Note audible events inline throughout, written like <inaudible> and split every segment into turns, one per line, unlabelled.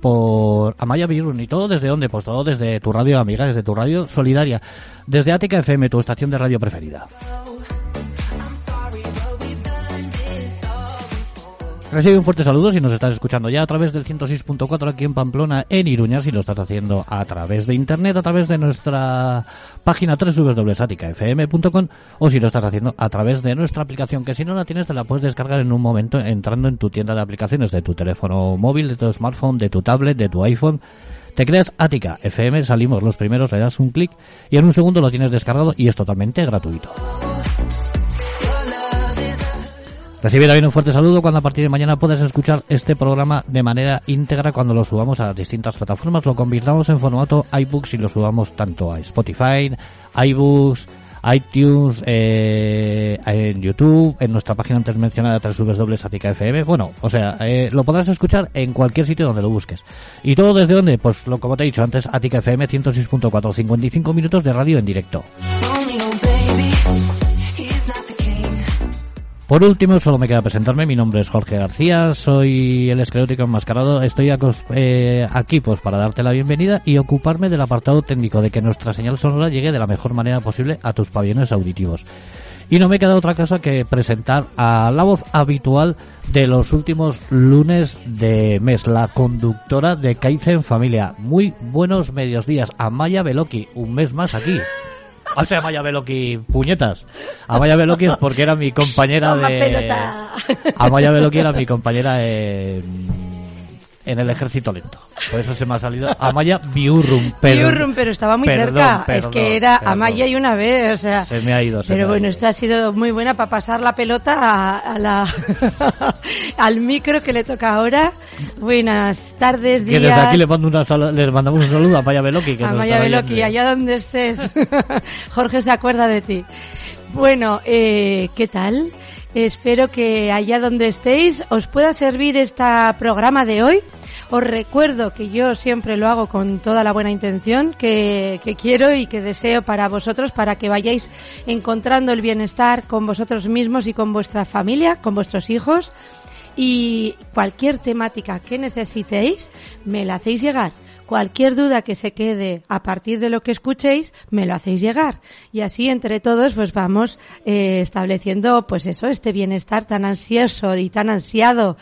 por Amaya Birun y todo desde dónde, pues todo desde tu radio amiga, desde tu radio solidaria, desde Ática FM, tu estación de radio preferida. Recibe un fuerte saludo si nos estás escuchando ya a través del 106.4 aquí en Pamplona, en Iruña, si lo estás haciendo a través de internet, a través de nuestra página www.saticafm.com o si lo estás haciendo a través de nuestra aplicación, que si no la tienes te la puedes descargar en un momento entrando en tu tienda de aplicaciones de tu teléfono móvil, de tu smartphone, de tu tablet, de tu iPhone. Te creas Ática FM, salimos los primeros, le das un clic y en un segundo lo tienes descargado y es totalmente gratuito. Recibe también un fuerte saludo cuando a partir de mañana puedes escuchar este programa de manera íntegra cuando lo subamos a distintas plataformas. Lo convirtamos en formato iBooks y lo subamos tanto a Spotify, iBooks, iTunes, eh, en YouTube, en nuestra página antes mencionada FM. Bueno, o sea, eh, lo podrás escuchar en cualquier sitio donde lo busques. ¿Y todo desde dónde? Pues lo como te he dicho antes, Atica FM 106.4, 55 minutos de radio en directo. Por último, solo me queda presentarme. Mi nombre es Jorge García, soy el esclerótico enmascarado. Estoy eh, aquí pues para darte la bienvenida y ocuparme del apartado técnico de que nuestra señal sonora llegue de la mejor manera posible a tus pabellones auditivos. Y no me queda otra cosa que presentar a la voz habitual de los últimos lunes de mes, la conductora de Kaizen Familia. Muy buenos medios días, Amaya Beloki, un mes más aquí. O sea, Amaya Beloki, puñetas. Amaya Beloki es porque era mi compañera
Toma
de...
pelota.
Amaya Beloki era mi compañera en... en el ejército lento. Por eso se me ha salido Amaya Biurrum. Pero...
Biurrum, pero estaba muy
Perdón,
cerca. es
perdón,
que era
perdón.
Amaya y una vez, o sea.
Se me ha ido. se me
Pero
ha
bueno,
ido.
esto ha sido muy buena para pasar la pelota a, a la <laughs> al micro que le toca ahora. Buenas tardes,
Que
días.
desde aquí le, mando una sal- le mandamos un saludo a Amaya Beloki. Que
a
nos
Maya
estará
Beloki, allá donde estés. <laughs> Jorge se acuerda de ti. Bueno, eh, ¿qué tal? Espero que allá donde estéis os pueda servir este programa de hoy. Os recuerdo que yo siempre lo hago con toda la buena intención que, que quiero y que deseo para vosotros, para que vayáis encontrando el bienestar con vosotros mismos y con vuestra familia, con vuestros hijos. Y cualquier temática que necesitéis, me la hacéis llegar. Cualquier duda que se quede a partir de lo que escuchéis, me lo hacéis llegar. Y así entre todos, pues vamos eh, estableciendo, pues eso, este bienestar tan ansioso y tan ansiado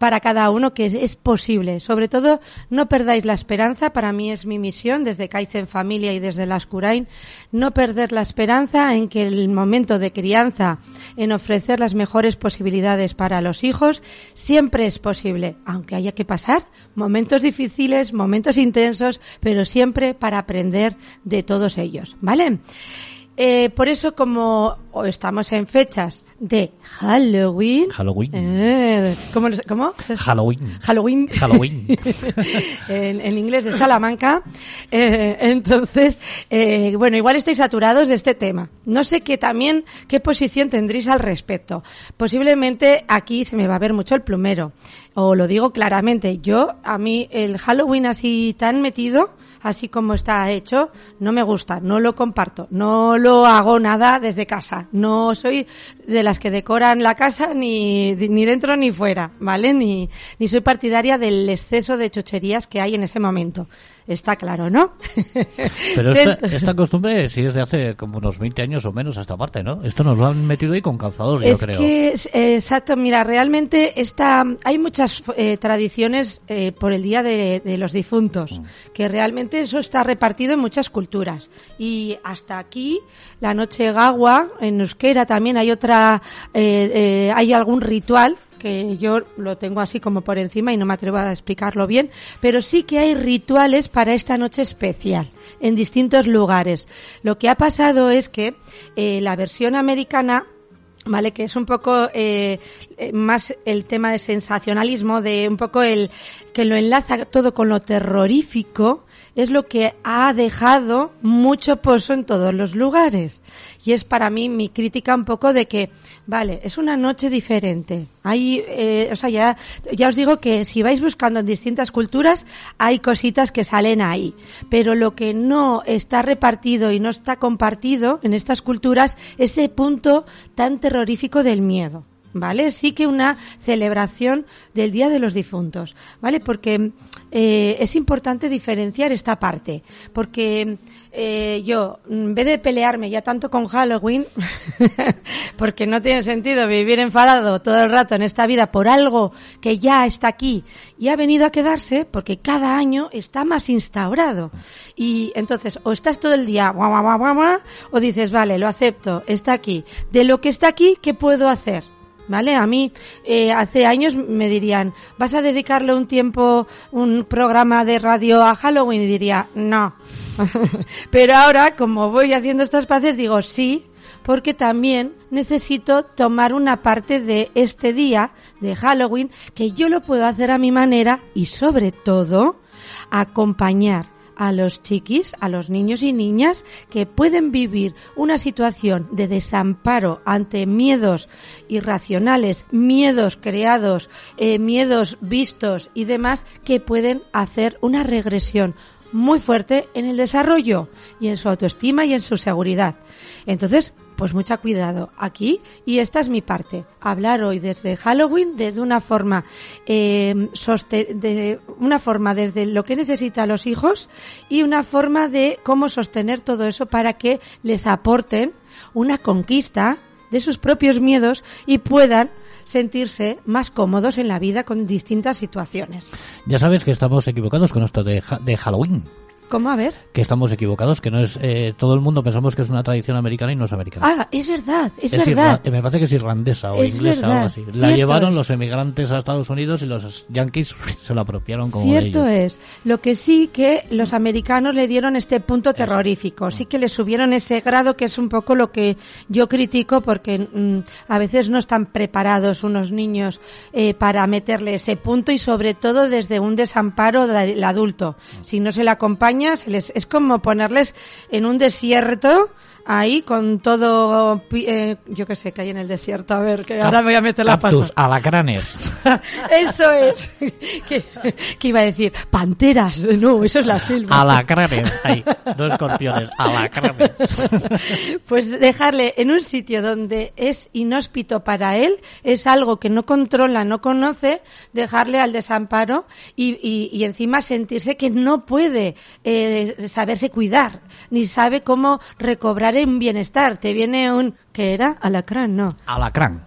para cada uno que es, posible. Sobre todo, no perdáis la esperanza. Para mí es mi misión desde Kaizen Familia y desde las Curain, no perder la esperanza en que el momento de crianza, en ofrecer las mejores posibilidades para los hijos, siempre es posible, aunque haya que pasar momentos difíciles, momentos intensos, pero siempre para aprender de todos ellos, ¿vale? Eh, por eso, como estamos en fechas de Halloween.
Halloween.
Eh, ¿cómo, ¿Cómo?
Halloween.
Halloween.
Halloween. <laughs>
en, en inglés de Salamanca. Eh, entonces, eh, bueno, igual estáis saturados de este tema. No sé qué también, qué posición tendréis al respecto. Posiblemente aquí se me va a ver mucho el plumero. O lo digo claramente, yo, a mí el Halloween así tan metido, así como está hecho, no me gusta, no lo comparto, no lo hago nada desde casa. No soy de las que decoran la casa ni, ni dentro ni fuera, ¿vale? Ni, ni soy partidaria del exceso de chocherías que hay en ese momento. Está claro, ¿no? <laughs>
Pero esta, esta costumbre sí es de hace como unos 20 años o menos a esta parte, ¿no? Esto nos lo han metido ahí con calzador, yo creo.
que, es- exacto, mira, realmente esta, hay muchas eh, tradiciones eh, por el Día de, de los Difuntos,
Mm.
que realmente eso está repartido en muchas culturas. Y hasta aquí, la noche gagua, en euskera también hay otra, eh, eh, hay algún ritual que yo lo tengo así como por encima y no me atrevo a explicarlo bien, pero sí que hay rituales para esta noche especial en distintos lugares. Lo que ha pasado es que eh, la versión americana Vale, que es un poco eh, eh, más el tema de sensacionalismo, de un poco el que lo enlaza todo con lo terrorífico, es lo que ha dejado mucho pozo en todos los lugares. Y es para mí mi crítica un poco de que, vale, es una noche diferente. Hay, eh, o sea, ya, ya os digo que si vais buscando en distintas culturas, hay cositas que salen ahí. Pero lo que no está repartido y no está compartido en estas culturas, es ese punto tan terrorífico del miedo. ¿Vale? Sí que una celebración del Día de los Difuntos, ¿vale? Porque eh, es importante diferenciar esta parte, porque eh, yo, en vez de pelearme ya tanto con Halloween, <laughs> porque no tiene sentido vivir enfadado todo el rato en esta vida por algo que ya está aquí y ha venido a quedarse, porque cada año está más instaurado. Y entonces, o estás todo el día, guau, guau, guau, o dices, vale, lo acepto, está aquí. De lo que está aquí, ¿qué puedo hacer? ¿Vale? A mí eh, hace años me dirían, ¿vas a dedicarle un tiempo, un programa de radio a Halloween? Y diría, no. <laughs> Pero ahora, como voy haciendo estos pases, digo sí, porque también necesito tomar una parte de este día de Halloween que yo lo puedo hacer a mi manera y sobre todo acompañar a los chiquis, a los niños y niñas que pueden vivir una situación de desamparo ante miedos irracionales, miedos creados, eh, miedos vistos y demás que pueden hacer una regresión muy fuerte en el desarrollo y en su autoestima y en su seguridad. Entonces, pues mucha cuidado aquí y esta es mi parte. Hablar hoy desde Halloween desde una forma eh, de una forma desde lo que necesitan los hijos y una forma de cómo sostener todo eso para que les aporten una conquista de sus propios miedos y puedan sentirse más cómodos en la vida con distintas situaciones.
Ya sabes que estamos equivocados con esto de, de Halloween.
¿Cómo? A ver.
Que estamos equivocados, que no es eh, todo el mundo pensamos que es una tradición americana y no es americana.
Ah, es verdad, es, verdad.
me parece que es irlandesa o inglesa o algo así. La llevaron los emigrantes a Estados Unidos y los yankees <laughs> se la apropiaron como
Cierto es. Lo que sí que los americanos le dieron este punto terrorífico, sí que le subieron ese grado que es un poco lo que yo critico porque mm, a veces no están preparados unos niños eh, para meterle ese punto y sobre todo desde un desamparo del adulto. Si no se le acompaña es como ponerles en un desierto ahí con todo, eh, yo qué sé, que hay en el desierto. A ver, que ahora me voy a meter la pata.
alacranes. <laughs>
eso es. <laughs> que, iba a decir, panteras. No, eso es la selva.
Alacranes, ahí, <laughs> no escorpiones, alacranes.
pues dejarle en un sitio donde es inhóspito para él, es algo que no controla, no conoce, dejarle al desamparo y, y, encima sentirse que no puede eh, saberse cuidar, ni sabe cómo recobrar en bienestar. Te viene un... ¿Qué era? Alacrán, no. <laughs>
Alacrán.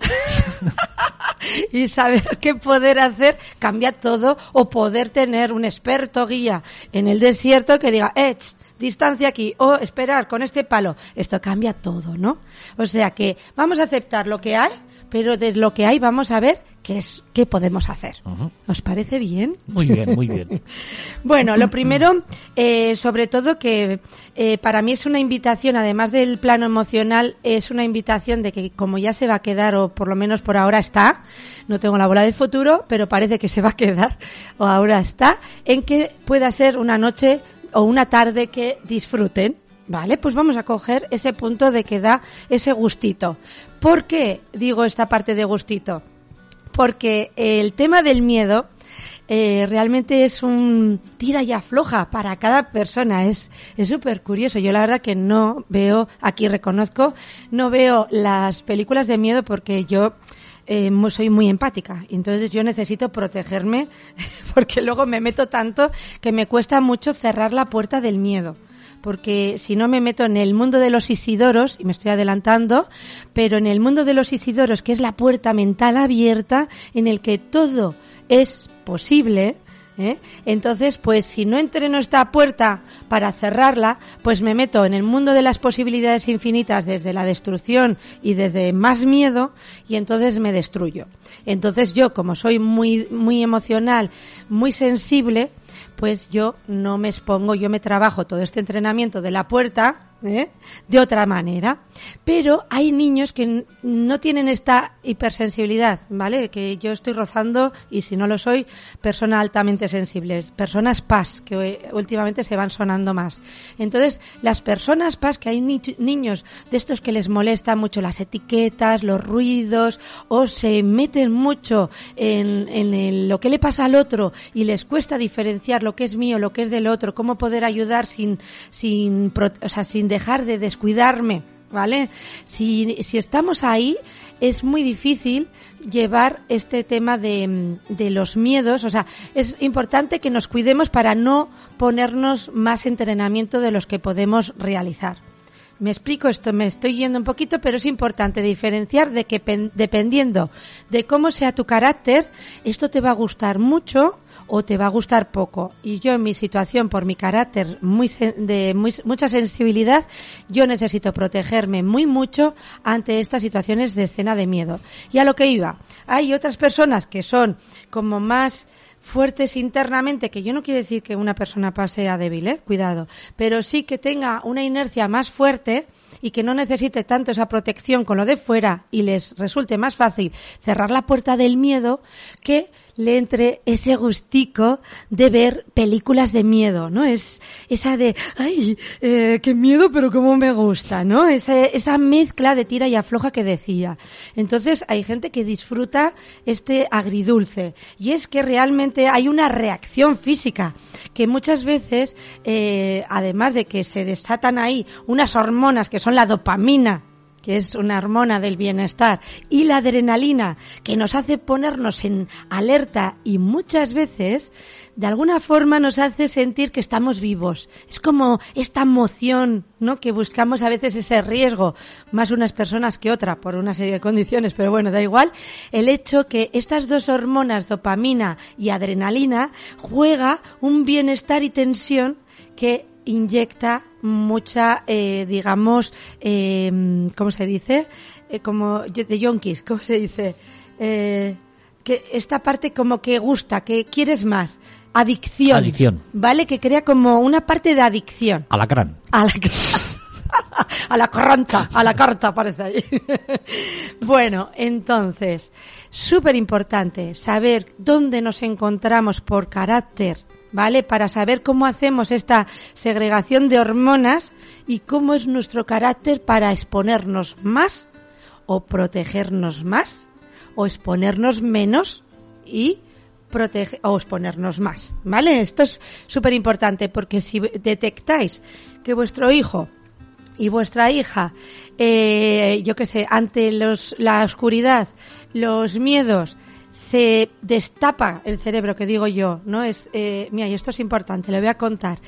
y saber qué poder hacer cambia todo o poder tener un experto guía en el desierto que diga, eh, distancia aquí o esperar con este palo. Esto cambia todo, ¿no? O sea que vamos a aceptar lo que hay, pero de lo que hay vamos a ver qué es qué podemos hacer. ¿Os parece bien?
Muy bien, muy bien. <laughs>
bueno, lo primero, eh, sobre todo que eh, para mí es una invitación, además del plano emocional, es una invitación de que como ya se va a quedar, o por lo menos por ahora está, no tengo la bola del futuro, pero parece que se va a quedar, o ahora está, en que pueda ser una noche o una tarde que disfruten. Vale, pues vamos a coger ese punto de que da ese gustito. ¿Por qué digo esta parte de gustito? porque el tema del miedo eh, realmente es un tira y afloja para cada persona. Es súper curioso. Yo la verdad que no veo, aquí reconozco, no veo las películas de miedo porque yo eh, soy muy empática. Entonces yo necesito protegerme <laughs> porque luego me meto tanto que me cuesta mucho cerrar la puerta del miedo porque si no me meto en el mundo de los Isidoros, y me estoy adelantando, pero en el mundo de los Isidoros, que es la puerta mental abierta, en el que todo es posible, ¿eh? Entonces, pues si no entreno esta puerta para cerrarla, pues me meto en el mundo de las posibilidades infinitas desde la destrucción y desde más miedo y entonces me destruyo. Entonces yo, como soy muy, muy emocional, muy sensible, pues yo no me expongo, yo me trabajo todo este entrenamiento de la puerta, ¿eh? de otra manera. Pero hay niños que no tienen esta hipersensibilidad, ¿vale? Que yo estoy rozando, y si no lo soy, personas altamente sensibles, personas PAS, que últimamente se van sonando más. Entonces, las personas PAS, que hay niños de estos que les molesta mucho las etiquetas, los ruidos, o se meten mucho en, en lo que le pasa al otro y les cuesta diferenciar lo que es mío, lo que es del otro, cómo poder ayudar sin, sin, o sea, sin dejar de descuidarme, ¿vale? Si, si estamos ahí, es muy difícil llevar este tema de, de, los miedos. O sea, es importante que nos cuidemos para no ponernos más entrenamiento de los que podemos realizar. Me explico esto, me estoy yendo un poquito, pero es importante diferenciar de que dependiendo de cómo sea tu carácter, esto te va a gustar mucho o te va a gustar poco. Y yo en mi situación, por mi carácter muy de mucha sensibilidad, yo necesito protegerme muy mucho ante estas situaciones de escena de miedo. Y a lo que iba, hay otras personas que son como más fuertes internamente, que yo no quiero decir que una persona pase a débil, ¿eh? cuidado, pero sí que tenga una inercia más fuerte, y que no necesite tanto esa protección con lo de fuera y les resulte más fácil cerrar la puerta del miedo que le entre ese gustico de ver películas de miedo, ¿no? Es esa de, ay, eh, qué miedo, pero cómo me gusta, ¿no? Esa, esa mezcla de tira y afloja que decía. Entonces hay gente que disfruta este agridulce y es que realmente hay una reacción física que muchas veces, eh, además de que se desatan ahí unas hormonas que son la dopamina, que es una hormona del bienestar, y la adrenalina, que nos hace ponernos en alerta y muchas veces, de alguna forma, nos hace sentir que estamos vivos. Es como esta emoción, ¿no? Que buscamos a veces ese riesgo, más unas personas que otra, por una serie de condiciones, pero bueno, da igual. El hecho que estas dos hormonas, dopamina y adrenalina, juega un bienestar y tensión que inyecta mucha, eh, digamos, eh, ¿cómo se dice? Eh, como de yonkis, ¿cómo se dice? Eh, que esta parte como que gusta, que quieres más. Adicción.
Adicción.
¿Vale? Que crea como una parte de adicción.
A la crán.
A la <laughs> a la caranta, a la carta parece ahí. <laughs> bueno, entonces, súper importante saber dónde nos encontramos por carácter ¿vale? Para saber cómo hacemos esta segregación de hormonas y cómo es nuestro carácter para exponernos más o protegernos más o exponernos menos y proteger o exponernos más, ¿vale? Esto es súper importante porque si detectáis que vuestro hijo y vuestra hija, eh, yo qué sé, ante los, la oscuridad, los miedos, se destapa el cerebro, que digo yo, ¿no? Es, eh, mira, y esto es importante, le voy a contar,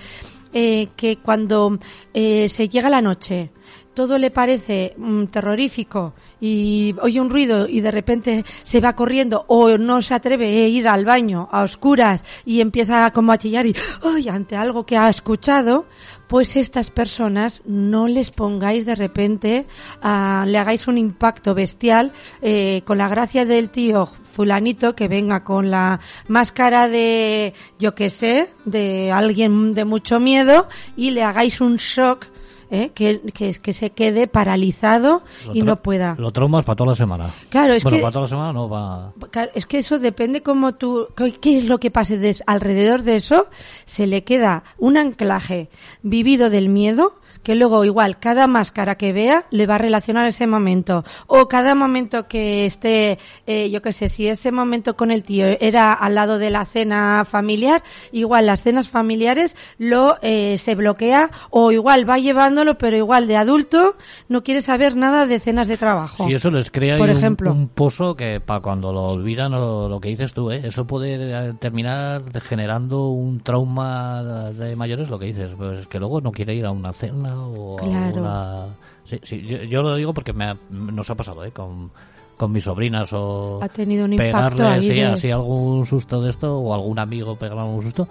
eh, que cuando eh, se llega la noche, todo le parece mm, terrorífico y oye un ruido y de repente se va corriendo o no se atreve a ir al baño a oscuras y empieza como a chillar y ¡ay! ante algo que ha escuchado, pues estas personas no les pongáis de repente, uh, le hagáis un impacto bestial eh, con la gracia del tío fulanito que venga con la máscara de, yo que sé, de alguien de mucho miedo y le hagáis un shock ¿eh? que, que, que, se quede paralizado y no pueda.
Lo traumas para toda la semana.
Claro, es
bueno,
que.
para toda la semana no va.
Es que eso depende como tú. ¿Qué es lo que pase de, alrededor de eso? Se le queda un anclaje vivido del miedo que luego igual cada máscara que vea le va a relacionar ese momento o cada momento que esté, eh, yo qué sé, si ese momento con el tío era al lado de la cena familiar, igual las cenas familiares lo eh, se bloquea o igual va llevándolo, pero igual de adulto no quiere saber nada de cenas de trabajo.
Si eso les crea
Por
un,
ejemplo.
un pozo que para cuando lo olvidan lo, lo, que dices tú, ¿eh? eso puede terminar generando un trauma de mayores, lo que dices, pues que luego no quiere ir a una cena o
claro.
alguna... Sí, sí, yo, yo, lo digo porque me ha, nos ha pasado, ¿eh? Con, con mis sobrinas o
ha tenido un impacto
pegarle
ahí
sí,
de...
así algún susto de esto o algún amigo pegarle algún susto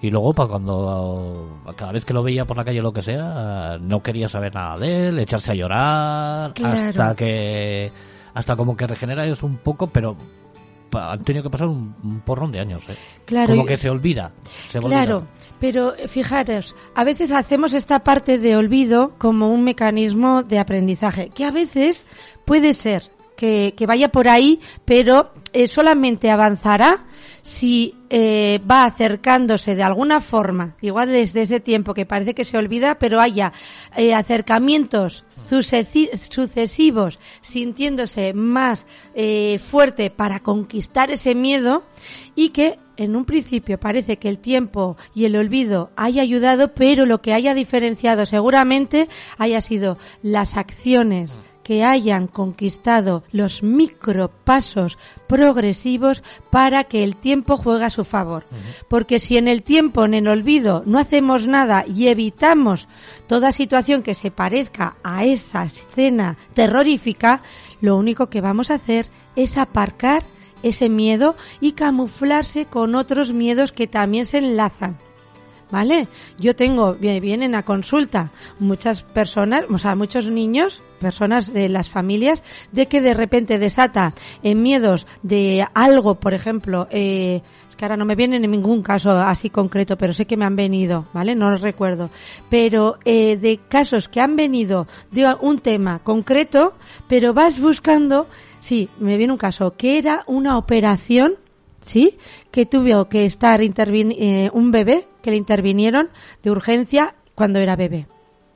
y luego para cuando cada vez que lo veía por la calle o lo que sea no quería saber nada de él echarse a llorar
claro.
hasta que hasta como que regenera eso un poco pero han tenido que pasar un, un porrón de años ¿eh?
claro
como que se olvida se
claro
olvida.
Pero eh, fijaros, a veces hacemos esta parte de olvido como un mecanismo de aprendizaje, que a veces puede ser que, que vaya por ahí, pero eh, solamente avanzará si eh, va acercándose de alguna forma, igual desde ese tiempo que parece que se olvida, pero haya eh, acercamientos sucesivos, sintiéndose más eh, fuerte para conquistar ese miedo y que en un principio parece que el tiempo y el olvido haya ayudado, pero lo que haya diferenciado seguramente haya sido las acciones que hayan conquistado los micropasos progresivos para que el tiempo juegue a su favor. Porque si en el tiempo, en el olvido, no hacemos nada y evitamos toda situación que se parezca a esa escena terrorífica, lo único que vamos a hacer es aparcar ese miedo y camuflarse con otros miedos que también se enlazan. ¿Vale? Yo tengo, vienen a consulta muchas personas, o sea, muchos niños, personas de las familias, de que de repente desata en miedos de algo, por ejemplo, eh, que ahora no me viene en ningún caso así concreto, pero sé que me han venido, ¿vale? No lo recuerdo. Pero eh, de casos que han venido de un tema concreto, pero vas buscando, sí, me viene un caso, que era una operación ¿sí? Que tuvo que estar eh, un bebé que le intervinieron de urgencia cuando era bebé.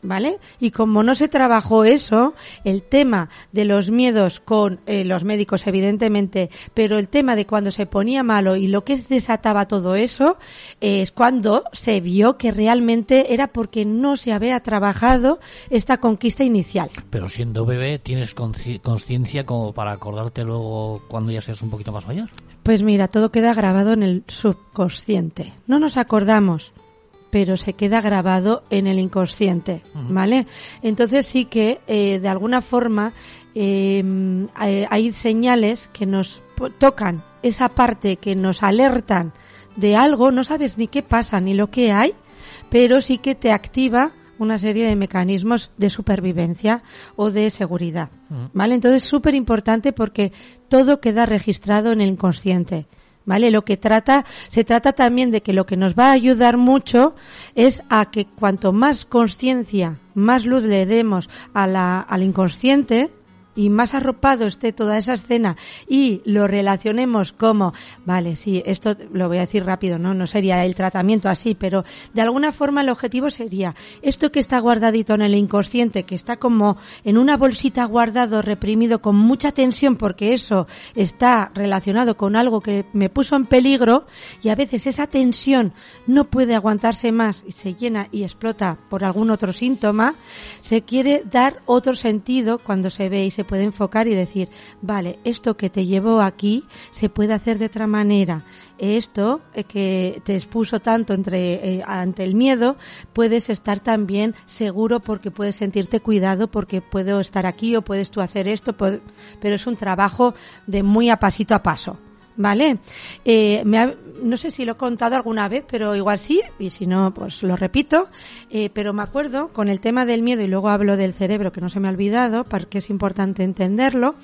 ¿Vale? Y como no se trabajó eso, el tema de los miedos con eh, los médicos, evidentemente, pero el tema de cuando se ponía malo y lo que desataba todo eso, es cuando se vio que realmente era porque no se había trabajado esta conquista inicial.
Pero siendo bebé, ¿tienes conciencia como para acordarte luego cuando ya seas un poquito más mayor?
Pues mira, todo queda grabado en el subconsciente. No nos acordamos, pero se queda grabado en el inconsciente, ¿vale? Entonces sí que eh, de alguna forma em, hay, señales que nos tocan esa parte que nos alertan de algo, no sabes ni qué pasa ni lo que hay, pero sí que te activa una serie de mecanismos de supervivencia o de seguridad. ¿Vale? Entonces es súper importante porque todo queda registrado en el inconsciente. ¿Vale? Lo que trata, se trata también de que lo que nos va a ayudar mucho es a que cuanto más conciencia, más luz le demos a la, al inconsciente, y más arropado esté toda esa escena y lo relacionemos como, vale, sí, esto lo voy a decir rápido, no, no sería el tratamiento así, pero de alguna forma el objetivo sería esto que está guardadito en el inconsciente, que está como en una bolsita guardado, reprimido con mucha tensión porque eso está relacionado con algo que me puso en peligro y a veces esa tensión no puede aguantarse más y se llena y explota por algún otro síntoma, se quiere dar otro sentido cuando se ve y se puede enfocar y decir, vale, esto que te llevó aquí se puede hacer de otra manera. Esto eh, que te expuso tanto entre, eh, ante el miedo, puedes estar también seguro porque puedes sentirte cuidado porque puedo estar aquí o puedes tú hacer esto, pero es un trabajo de muy a pasito a paso. ¿Vale? Eh, me no sé si lo he contado alguna vez, pero igual sí, y si no, pues lo repito. Eh, pero me acuerdo con el tema del miedo, y luego hablo del cerebro, que no se me ha olvidado, porque es importante entenderlo.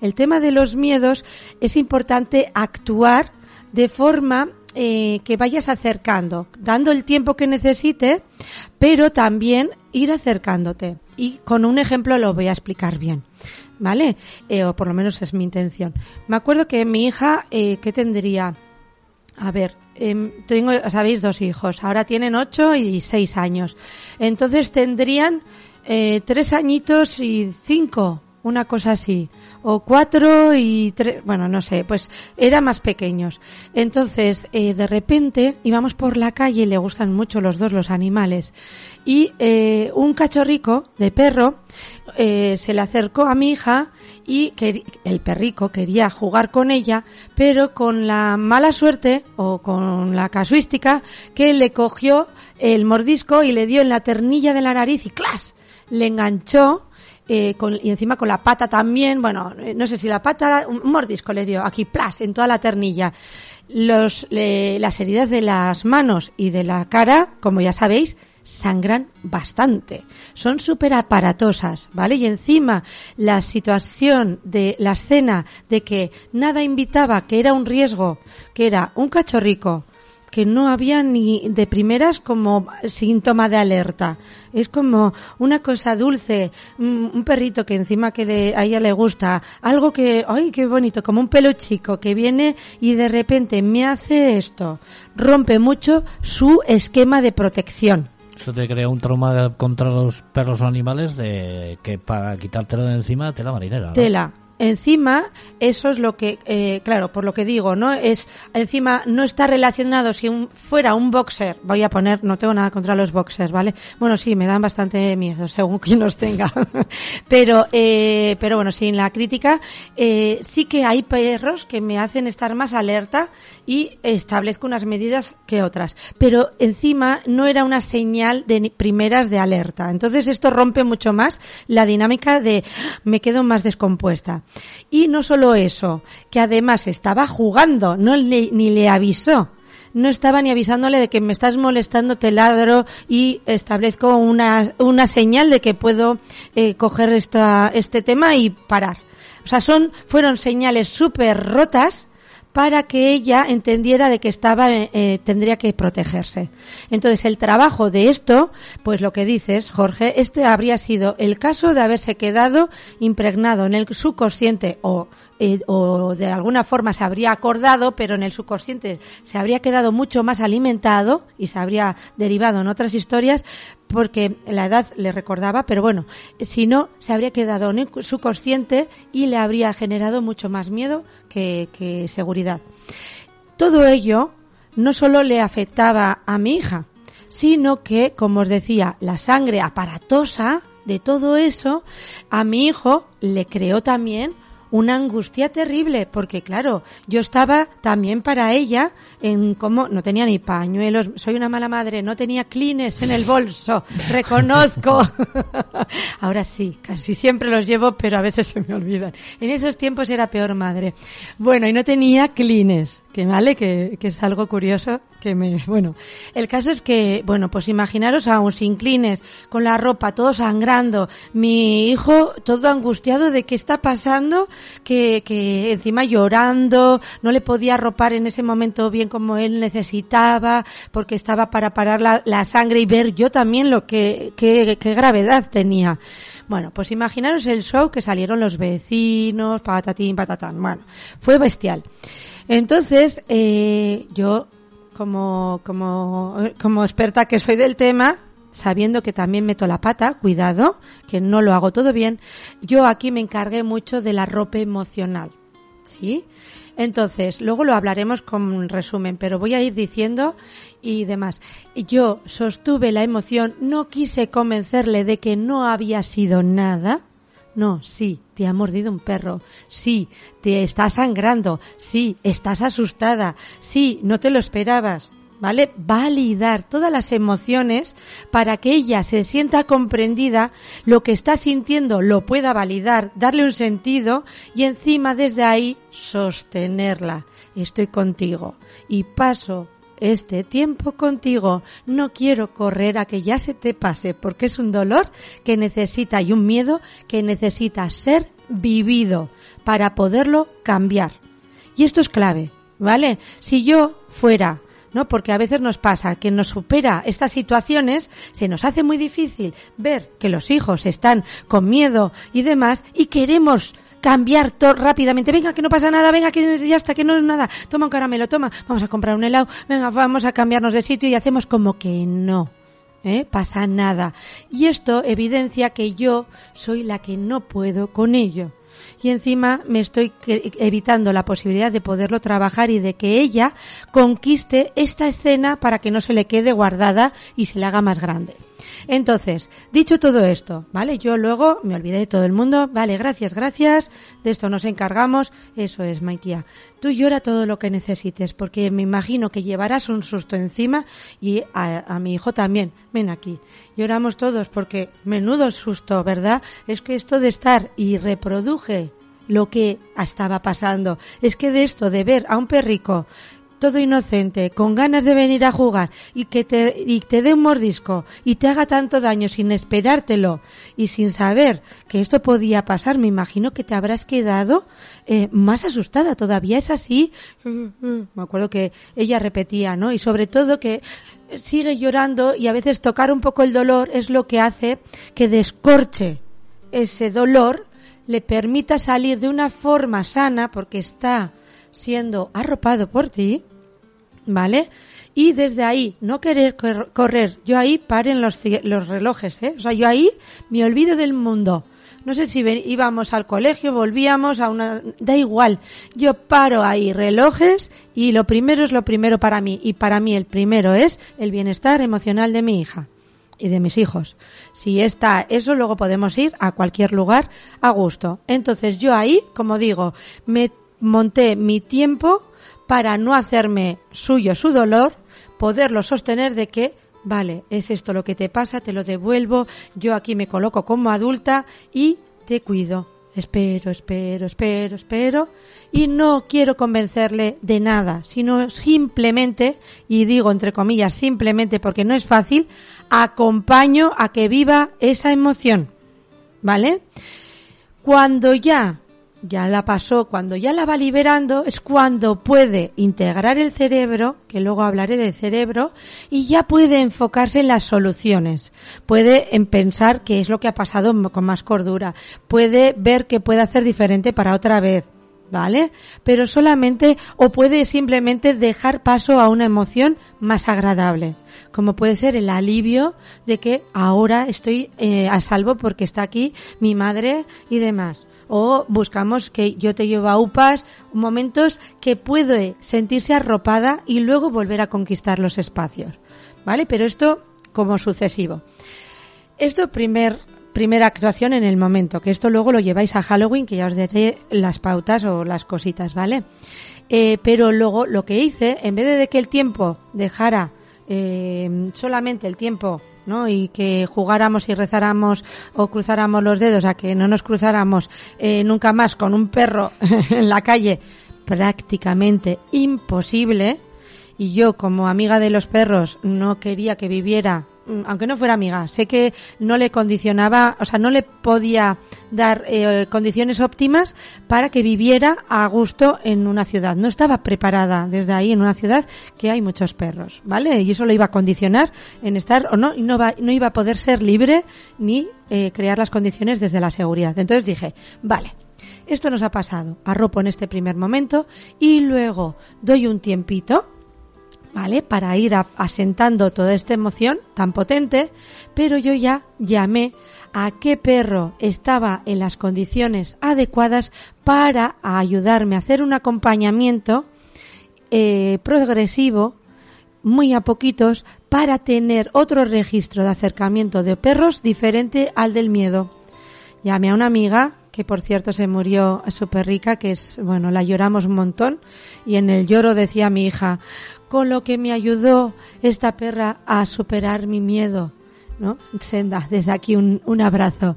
El tema de los miedos es importante actuar de forma eh, que vayas acercando, dando el tiempo que necesite, pero también ir acercándote. Y con un ejemplo lo voy a explicar bien. ¿vale? Eh, o por lo menos es mi intención. Me acuerdo que mi hija, eh, ¿qué tendría? A ver, em, tengo, sabéis, dos hijos. Ahora tienen ocho y seis años. Entonces tendrían eh, tres añitos y cinco, una cosa así. O cuatro y tres, bueno, no sé, pues eran más pequeños. Entonces, eh, de repente íbamos por la calle, le gustan mucho los dos los animales. Y eh, un cachorrico de perro eh, se le acercó a mi hija y que el perrico quería jugar con ella, pero con la mala suerte o con la casuística que le cogió el mordisco y le dio en la ternilla de la nariz y ¡clas! le enganchó eh, con, y encima con la pata también, bueno, eh, no sé si la pata, un mordisco le dio aquí, plas, en toda la ternilla. Los, las heridas de las manos y de la cara, como ya sabéis, sangran bastante. Son súper aparatosas, ¿vale? Y encima la situación de la escena de que nada invitaba, que era un riesgo, que era un cachorrico que no había ni de primeras como síntoma de alerta. Es como una cosa dulce, un perrito que encima que a ella le gusta, algo que, ay, qué bonito, como un pelo chico que viene y de repente me hace esto. Rompe mucho su esquema de protección.
Eso te crea un trauma contra los perros o animales de que para quitártelo de encima tela marinera.
Tela, encima eso es lo que eh, claro por lo que digo no es encima no está relacionado si fuera un boxer voy a poner no tengo nada contra los boxers vale bueno sí me dan bastante miedo según quien los tenga. <laughs> Pero eh, pero bueno sin la crítica eh, sí que hay perros que me hacen estar más alerta y establezco unas medidas que otras. Pero encima no era una señal de primeras de alerta. Entonces esto rompe mucho más la dinámica de me quedo más descompuesta y no solo eso, que además estaba jugando, no ni le avisó. No estaba ni avisándole de que me estás molestando, te ladro y establezco una, una señal de que puedo eh, coger esta, este tema y parar. O sea, son, fueron señales súper rotas para que ella entendiera de que estaba eh, eh, tendría que protegerse. Entonces el trabajo de esto, pues lo que dices, Jorge, este habría sido el caso de haberse quedado impregnado en el subconsciente o eh, o de alguna forma se habría acordado, pero en el subconsciente se habría quedado mucho más alimentado y se habría derivado en otras historias porque la edad le recordaba, pero bueno, si no, se habría quedado en el subconsciente y le habría generado mucho más miedo que, que seguridad. Todo ello no solo le afectaba a mi hija, sino que, como os decía, la sangre aparatosa de todo eso, a mi hijo le creó también una angustia terrible, porque claro, yo estaba también para ella en cómo no tenía ni pañuelos, soy una mala madre, no tenía clines en el bolso, reconozco. <laughs> Ahora sí, casi siempre los llevo, pero a veces se me olvidan. En esos tiempos era peor madre. Bueno, y no tenía clines que vale, que, que, es algo curioso, que me, <laughs> bueno, el caso es que, bueno, pues imaginaros a un inclines, con la ropa todo sangrando, mi hijo todo angustiado de qué está pasando, que, que encima llorando, no le podía ropar en ese momento bien como él necesitaba, porque estaba para parar la, la sangre y ver yo también lo que, qué gravedad tenía. Bueno, pues imaginaros el show que salieron los vecinos, patatín, patatán, bueno, fue bestial. Entonces, eh, yo, como, como, como experta que soy del tema, sabiendo que también meto la pata, cuidado, que no lo hago todo bien, yo aquí me encargué mucho de la ropa emocional. ¿Sí? Entonces, luego lo hablaremos con resumen, pero voy a ir diciendo y demás. Yo sostuve la emoción, no quise convencerle de que no había sido nada, no, sí, te ha mordido un perro. Sí, te está sangrando. Sí, estás asustada. Sí, no te lo esperabas. ¿Vale? Validar todas las emociones para que ella se sienta comprendida, lo que está sintiendo lo pueda validar, darle un sentido y encima desde ahí sostenerla. Estoy contigo y paso este tiempo contigo. No quiero correr a que ya se te pase porque es un dolor que necesita y un miedo que necesita ser vivido para poderlo cambiar. Y esto es clave, ¿vale? Si yo fuera ¿no? Porque a veces nos pasa que nos supera estas situaciones, se nos hace muy difícil ver que los hijos están con miedo y demás y queremos cambiar todo rápidamente. Venga, que no pasa nada, venga, que ya está, que no es nada. Toma un caramelo, toma, vamos a comprar un helado, venga, vamos a cambiarnos de sitio y hacemos como que no. ¿Eh? pasa nada. Y esto evidencia que yo soy la que no puedo con ello. Y encima me estoy evitando la posibilidad de poderlo trabajar y de que ella conquiste esta escena para que no se le quede guardada y se le haga más grande. Entonces, dicho todo esto, ¿vale? Yo luego me olvidé de todo el mundo, vale, gracias, gracias, de esto nos encargamos, eso es, Maikia. Tú llora todo lo que necesites, porque me imagino que llevarás un susto encima y a, mi hijo también. Ven aquí, lloramos todos porque menudo susto, ¿verdad? Es que esto de estar y reproduje lo que estaba pasando. Es que de esto, de ver a un perrico todo inocente, con ganas de venir a jugar y que te, y te dé un mordisco y te haga tanto daño sin esperártelo y sin saber que esto podía pasar, me imagino que te habrás quedado eh, más asustada. Todavía es así. Me acuerdo que ella repetía, ¿no? Y sobre todo que sigue llorando y a veces tocar un poco el dolor es lo que hace que descorche ese dolor, le permita salir de una forma sana porque está siendo arropado por ti ¿vale? Y desde ahí, no querer correr, yo ahí paren los, los relojes, ¿eh? O sea, yo ahí me olvido del mundo. No sé si íbamos al colegio, volvíamos a una... Da igual, yo paro ahí relojes y lo primero es lo primero para mí. Y para mí el primero es el bienestar emocional de mi hija y de mis hijos. Si está eso, luego podemos ir a cualquier lugar a gusto. Entonces yo ahí, como digo, me monté mi tiempo para no hacerme suyo su dolor, poderlo sostener de que, vale, es esto lo que te pasa, te lo devuelvo, yo aquí me coloco como adulta y te cuido. Espero, espero, espero, espero. Y no quiero convencerle de nada, sino simplemente, y digo entre comillas simplemente porque no es fácil, acompaño a que viva esa emoción. ¿Vale? Cuando ya ya la pasó, cuando ya la va liberando, es cuando puede integrar el cerebro, que luego hablaré de cerebro, y ya puede enfocarse en las soluciones. Puede en pensar qué es lo que ha pasado con más cordura. Puede ver qué puede hacer diferente para otra vez. ¿Vale? Pero solamente, o puede simplemente dejar paso a una emoción más agradable, como puede ser el alivio de que ahora estoy eh, a salvo porque está aquí mi madre y demás o buscamos que yo te llevo a UPAs, momentos que puede sentirse arropada y luego volver a conquistar los espacios. ¿Vale? Pero esto como sucesivo. Esto primer primera actuación en el momento, que esto luego lo lleváis a Halloween, que ya os daré las pautas o las cositas, ¿vale? Eh, pero luego lo que hice, en vez de que el tiempo dejara eh, solamente el tiempo ¿no? Y que jugáramos y rezáramos o cruzáramos los dedos a que no nos cruzáramos eh, nunca más con un perro <laughs> en la calle, prácticamente imposible. Y yo, como amiga de los perros, no quería que viviera aunque no fuera amiga, sé que no le condicionaba, o sea, no le podía dar eh, condiciones óptimas para que viviera a gusto en una ciudad. No estaba preparada desde ahí en una ciudad que hay muchos perros, ¿vale? Y eso lo iba a condicionar en estar o no, y no, va, no iba a poder ser libre ni eh, crear las condiciones desde la seguridad. Entonces dije, vale, esto nos ha pasado, arropo en este primer momento y luego doy un tiempito ¿vale? Para ir asentando toda esta emoción tan potente, pero yo ya llamé a qué perro estaba en las condiciones adecuadas para ayudarme a hacer un acompañamiento eh, progresivo, muy a poquitos, para tener otro registro de acercamiento de perros diferente al del miedo. Llamé a una amiga que por cierto se murió súper rica, que es, bueno, la lloramos un montón, y en el lloro decía mi hija, con lo que me ayudó esta perra a superar mi miedo, ¿no? Senda, desde aquí un, un abrazo.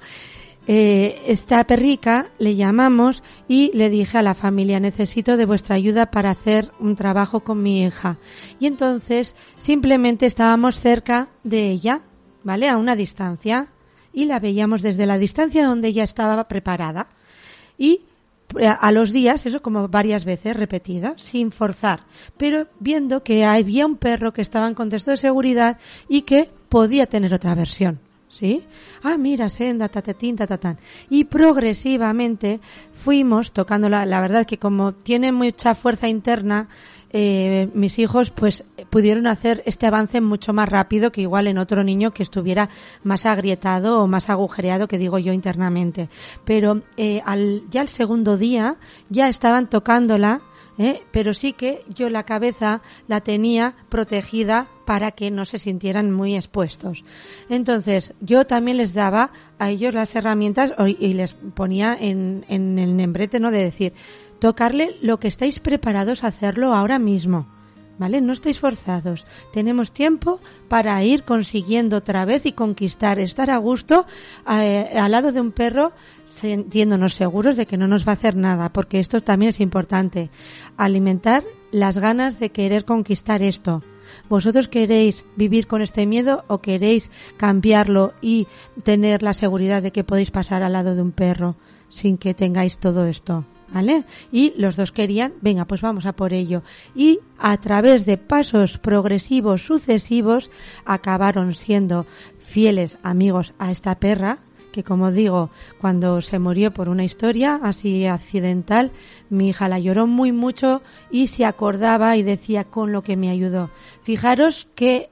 Eh, esta perrica le llamamos y le dije a la familia necesito de vuestra ayuda para hacer un trabajo con mi hija y entonces simplemente estábamos cerca de ella vale a una distancia y la veíamos desde la distancia donde ella estaba preparada y a los días, eso como varias veces repetida, sin forzar, pero viendo que había un perro que estaba en contexto de seguridad y que podía tener otra versión. ¿Sí? Ah, mira, senda, tatetín, tatatán. Y progresivamente fuimos tocando la, la verdad que como tiene mucha fuerza interna, eh, mis hijos pues pudieron hacer este avance mucho más rápido que igual en otro niño que estuviera más agrietado o más agujereado que digo yo internamente. Pero eh, al, ya el segundo día ya estaban tocándola ¿eh? pero sí que yo la cabeza la tenía protegida para que no se sintieran muy expuestos. Entonces, yo también les daba a ellos las herramientas y les ponía en, en el nembrete, ¿no? De decir, tocarle lo que estáis preparados a hacerlo ahora mismo. ¿vale? No estáis forzados. Tenemos tiempo para ir consiguiendo otra vez y conquistar, estar a gusto eh, al lado de un perro, sintiéndonos seguros de que no nos va a hacer nada, porque esto también es importante. Alimentar las ganas de querer conquistar esto. ¿Vosotros queréis vivir con este miedo o queréis cambiarlo y tener la seguridad de que podéis pasar al lado de un perro sin que tengáis todo esto? ¿Vale? Y los dos querían, venga, pues vamos a por ello. Y a través de pasos progresivos sucesivos acabaron siendo fieles amigos a esta perra, que como digo, cuando se murió por una historia así accidental, mi hija la lloró muy mucho y se acordaba y decía con lo que me ayudó. Fijaros qué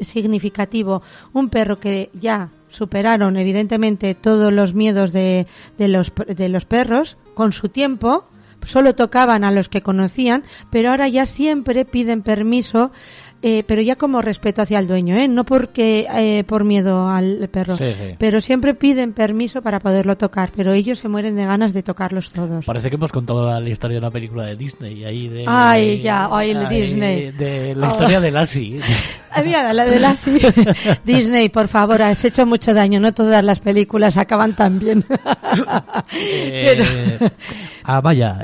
significativo. Un perro que ya superaron evidentemente todos los miedos de, de, los, de los perros con su tiempo, solo tocaban a los que conocían, pero ahora ya siempre piden permiso eh, pero ya como respeto hacia el dueño, ¿eh? No porque eh, por miedo al perro, pero siempre piden permiso para poderlo tocar, pero ellos se mueren de ganas de tocarlos todos.
Parece que hemos contado la historia de una película de Disney ahí de
Ay, ya, ay, de Disney.
De la historia de Lassie. <laughs>
Mira, la de Lassie. <laughs> Disney, por favor, has hecho mucho daño, no todas las películas acaban tan bien. <laughs>
Eh, ah, vaya,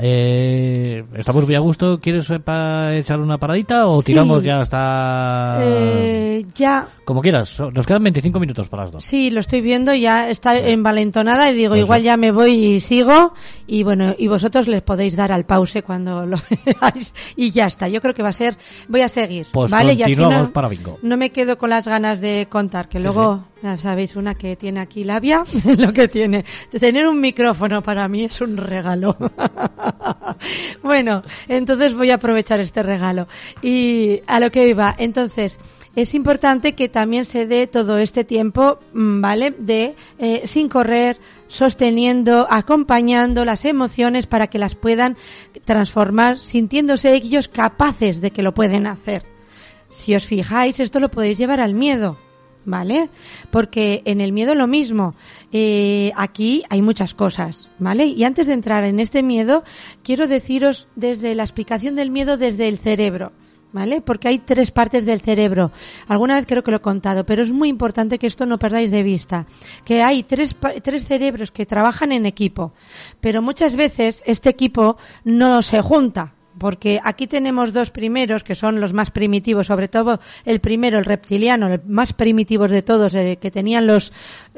estamos muy a gusto, ¿quieres echar una paradita o tiramos ya hasta
eh, ya.
Como quieras, nos quedan 25 minutos para las dos.
Sí, lo estoy viendo, ya está envalentonada y digo, igual ya me voy y sigo. Y bueno, y vosotros les podéis dar al pause cuando <laughs> lo veáis. Y ya está, yo creo que va a ser, voy a seguir.
Pues
¿vale?
no, para bingo.
No me quedo con las ganas de contar, que luego, ya sabéis, una que tiene aquí labia, <laughs> lo que tiene. Tener un micrófono para mí es un regalo. <laughs> <laughs> bueno, entonces voy a aprovechar este regalo. Y a lo que iba, entonces, es importante que también se dé todo este tiempo, mm, ¿vale? De eh, sin correr, sosteniendo, acompañando las emociones para que las puedan transformar, sintiéndose ellos capaces de que lo pueden hacer. Si os fijáis, esto lo podéis llevar al miedo. ¿Vale? Porque en el miedo lo mismo. Eh, aquí hay muchas cosas, ¿vale? Y antes de entrar en este miedo, quiero deciros desde la explicación del miedo desde el cerebro. ¿vale? Porque hay tres partes del cerebro. Alguna vez creo que lo he contado, pero es muy importante que esto no perdáis de vista. Que hay tres, tres cerebros que trabajan en equipo, pero muchas veces este equipo no se junta porque aquí tenemos dos primeros que son los más primitivos, sobre todo el primero, el reptiliano, el más primitivos de todos, eh, que tenían los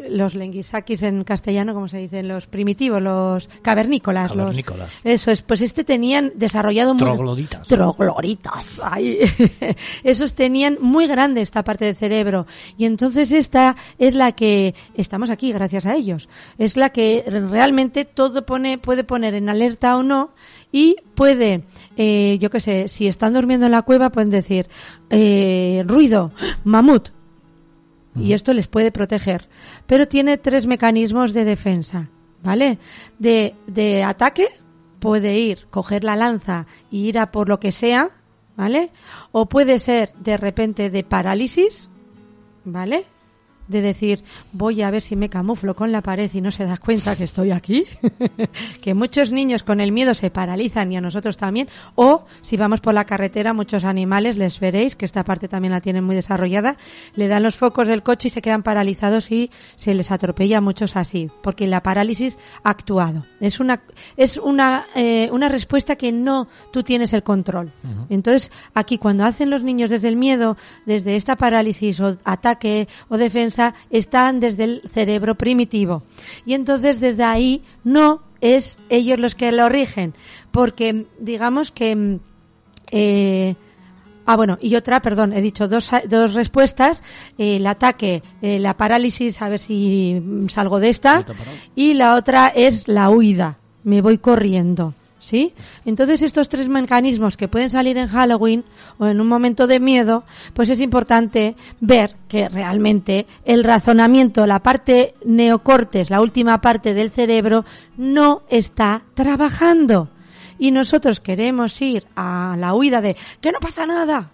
los lenguisakis en castellano, como se dicen, los primitivos, los cavernícolas,
cavernícolas.
eso es, pues este tenían desarrollado
trogloditas,
trogloditas, <laughs> esos tenían muy grande esta parte del cerebro. Y entonces esta es la que estamos aquí gracias a ellos, es la que realmente todo pone puede poner en alerta o no y puede, eh, yo qué sé, si están durmiendo en la cueva pueden decir eh, ruido, mamut. Y esto les puede proteger. Pero tiene tres mecanismos de defensa, ¿vale? De, de ataque, puede ir, coger la lanza y ir a por lo que sea, ¿vale? O puede ser de repente de parálisis, ¿vale? De decir voy a ver si me camuflo con la pared y no se da cuenta que estoy aquí, <laughs> que muchos niños con el miedo se paralizan y a nosotros también, o si vamos por la carretera muchos animales, les veréis que esta parte también la tienen muy desarrollada, le dan los focos del coche y se quedan paralizados y se les atropella a muchos así, porque la parálisis ha actuado. Es una, es una, eh, una respuesta que no tú tienes el control. Entonces, aquí cuando hacen los niños desde el miedo, desde esta parálisis o ataque o defensa, están desde el cerebro primitivo. Y entonces desde ahí no es ellos los que lo rigen, porque digamos que... Mm, eh, Ah, bueno, y otra, perdón, he dicho dos, dos respuestas. el ataque, eh, la parálisis, a ver si mm, salgo de esta. Y la otra es la huida. Me voy corriendo. ¿Sí? Entonces estos tres mecanismos que pueden salir en Halloween o en un momento de miedo, pues es importante ver que realmente el razonamiento, la parte neocortes, la última parte del cerebro, no está trabajando. Y nosotros queremos ir a la huida de que no pasa nada,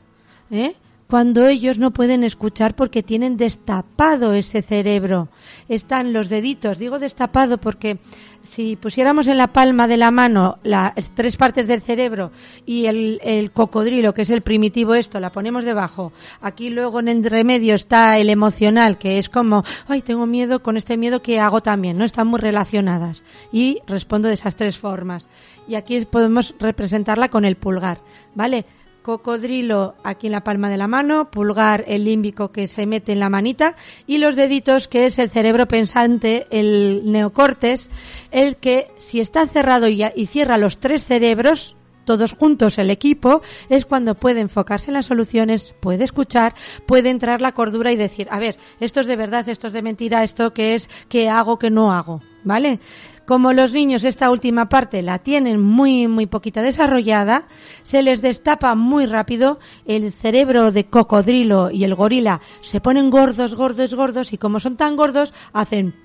¿eh? Cuando ellos no pueden escuchar porque tienen destapado ese cerebro. Están los deditos, digo destapado porque si pusiéramos en la palma de la mano las tres partes del cerebro y el, cocodrilo, que es el primitivo esto, la ponemos debajo. Aquí luego en el remedio está el emocional, que es como, ay, tengo miedo, con este miedo que hago también, ¿no? Están muy relacionadas. Y respondo de esas tres formas. Y aquí podemos representarla con el pulgar, ¿vale? Cocodrilo aquí en la palma de la mano, pulgar el límbico que se mete en la manita y los deditos que es el cerebro pensante, el neocortes, el que si está cerrado y, y cierra los tres cerebros, todos juntos el equipo, es cuando puede enfocarse en las soluciones, puede escuchar, puede entrar la cordura y decir, a ver, esto es de verdad, esto es de mentira, esto que es, que hago, que no hago, ¿vale? Como los niños esta última parte la tienen muy, muy poquita desarrollada, se les destapa muy rápido, el cerebro de cocodrilo y el gorila se ponen gordos, gordos, gordos y como son tan gordos, hacen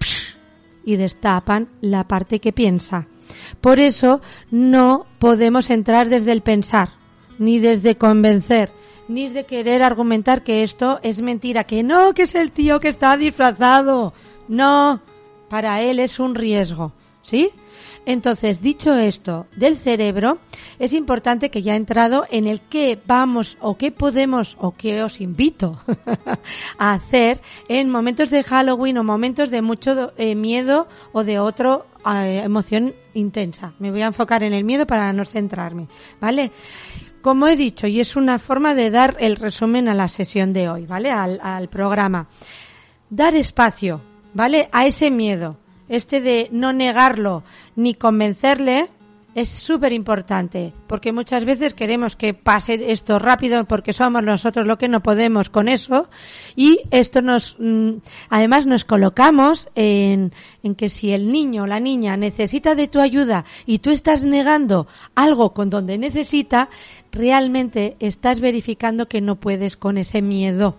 y destapan la parte que piensa. Por eso no podemos entrar desde el pensar, ni desde convencer, ni de querer argumentar que esto es mentira, que no, que es el tío que está disfrazado. No, para él es un riesgo. ¿Sí? Entonces, dicho esto del cerebro, es importante que ya he entrado en el qué vamos o qué podemos o qué os invito <laughs> a hacer en momentos de Halloween o momentos de mucho eh, miedo o de otra eh, emoción intensa. Me voy a enfocar en el miedo para no centrarme, ¿vale? Como he dicho, y es una forma de dar el resumen a la sesión de hoy, ¿vale? Al, al programa. Dar espacio, ¿vale? A ese miedo este de no negarlo ni convencerle, es súper importante, porque muchas veces queremos que pase esto rápido porque somos nosotros lo que no podemos con eso y esto nos, mm, además nos colocamos en, en que si el niño o la niña necesita de tu ayuda y tú estás negando algo con donde necesita, realmente estás verificando que no puedes con ese miedo.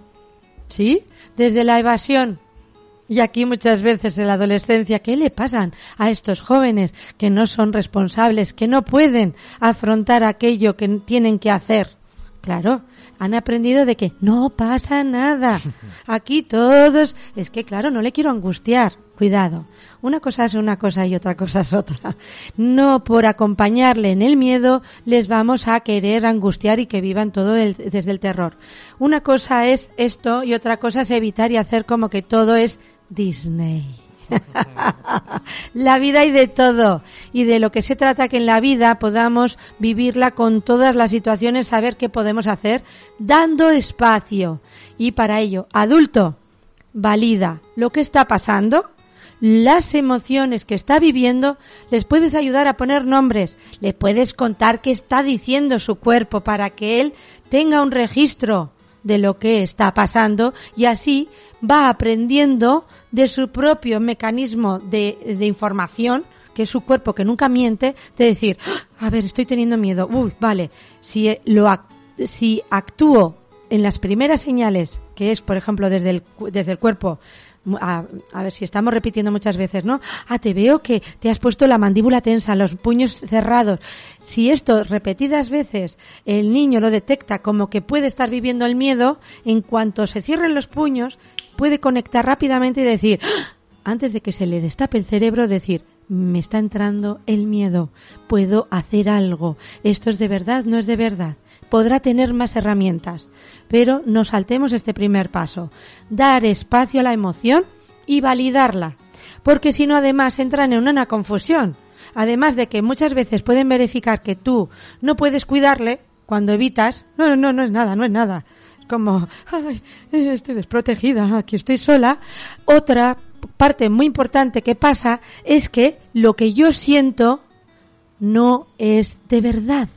¿Sí? Desde la evasión, y aquí muchas veces en la adolescencia, ¿qué le pasan a estos jóvenes que no son responsables, que no pueden afrontar aquello que tienen que hacer? Claro, han aprendido de que no pasa nada. <laughs> Aquí todos, es que claro, no le quiero angustiar. Cuidado. Una cosa es una cosa y otra cosa es otra. No por acompañarle en el miedo les vamos a querer angustiar y que vivan todo desde el terror. Una cosa es esto y otra cosa es evitar y hacer como que todo es Disney. <laughs> la vida y de todo. Y de lo que se trata que en la vida podamos vivirla con todas las situaciones, saber qué podemos hacer, dando espacio. Y para ello, adulto, valida lo que está pasando, las emociones que está viviendo, les puedes ayudar a poner nombres, le puedes contar qué está diciendo su cuerpo para que él tenga un registro de lo que está pasando y así va aprendiendo de su propio mecanismo de, de información, que es su cuerpo que nunca miente, de decir, ah, a ver, estoy teniendo miedo, uy, vale, si lo si actúo en las primeras señales, que es, por ejemplo, desde el, desde el cuerpo, a, ver si estamos repitiendo muchas veces, ¿no? Ah, te veo que te has puesto la mandíbula tensa, los puños cerrados. Si esto repetidas veces el niño lo detecta como que puede estar viviendo el miedo, en cuanto se cierren los puños, puede conectar rápidamente y decir, ¡Ah! antes de que se le destape el cerebro, decir, me está entrando el miedo, puedo hacer algo, esto es de verdad, no es de verdad podrá tener más herramientas. Pero no saltemos este primer paso. Dar espacio a la emoción y validarla. Porque si no, además entran en una confusión. Además de que muchas veces pueden verificar que tú no puedes cuidarle cuando evitas, no, no, no es nada, no es nada. Como, ay, estoy desprotegida, aquí estoy sola. Otra parte muy importante que pasa es que lo que yo siento no es de verdad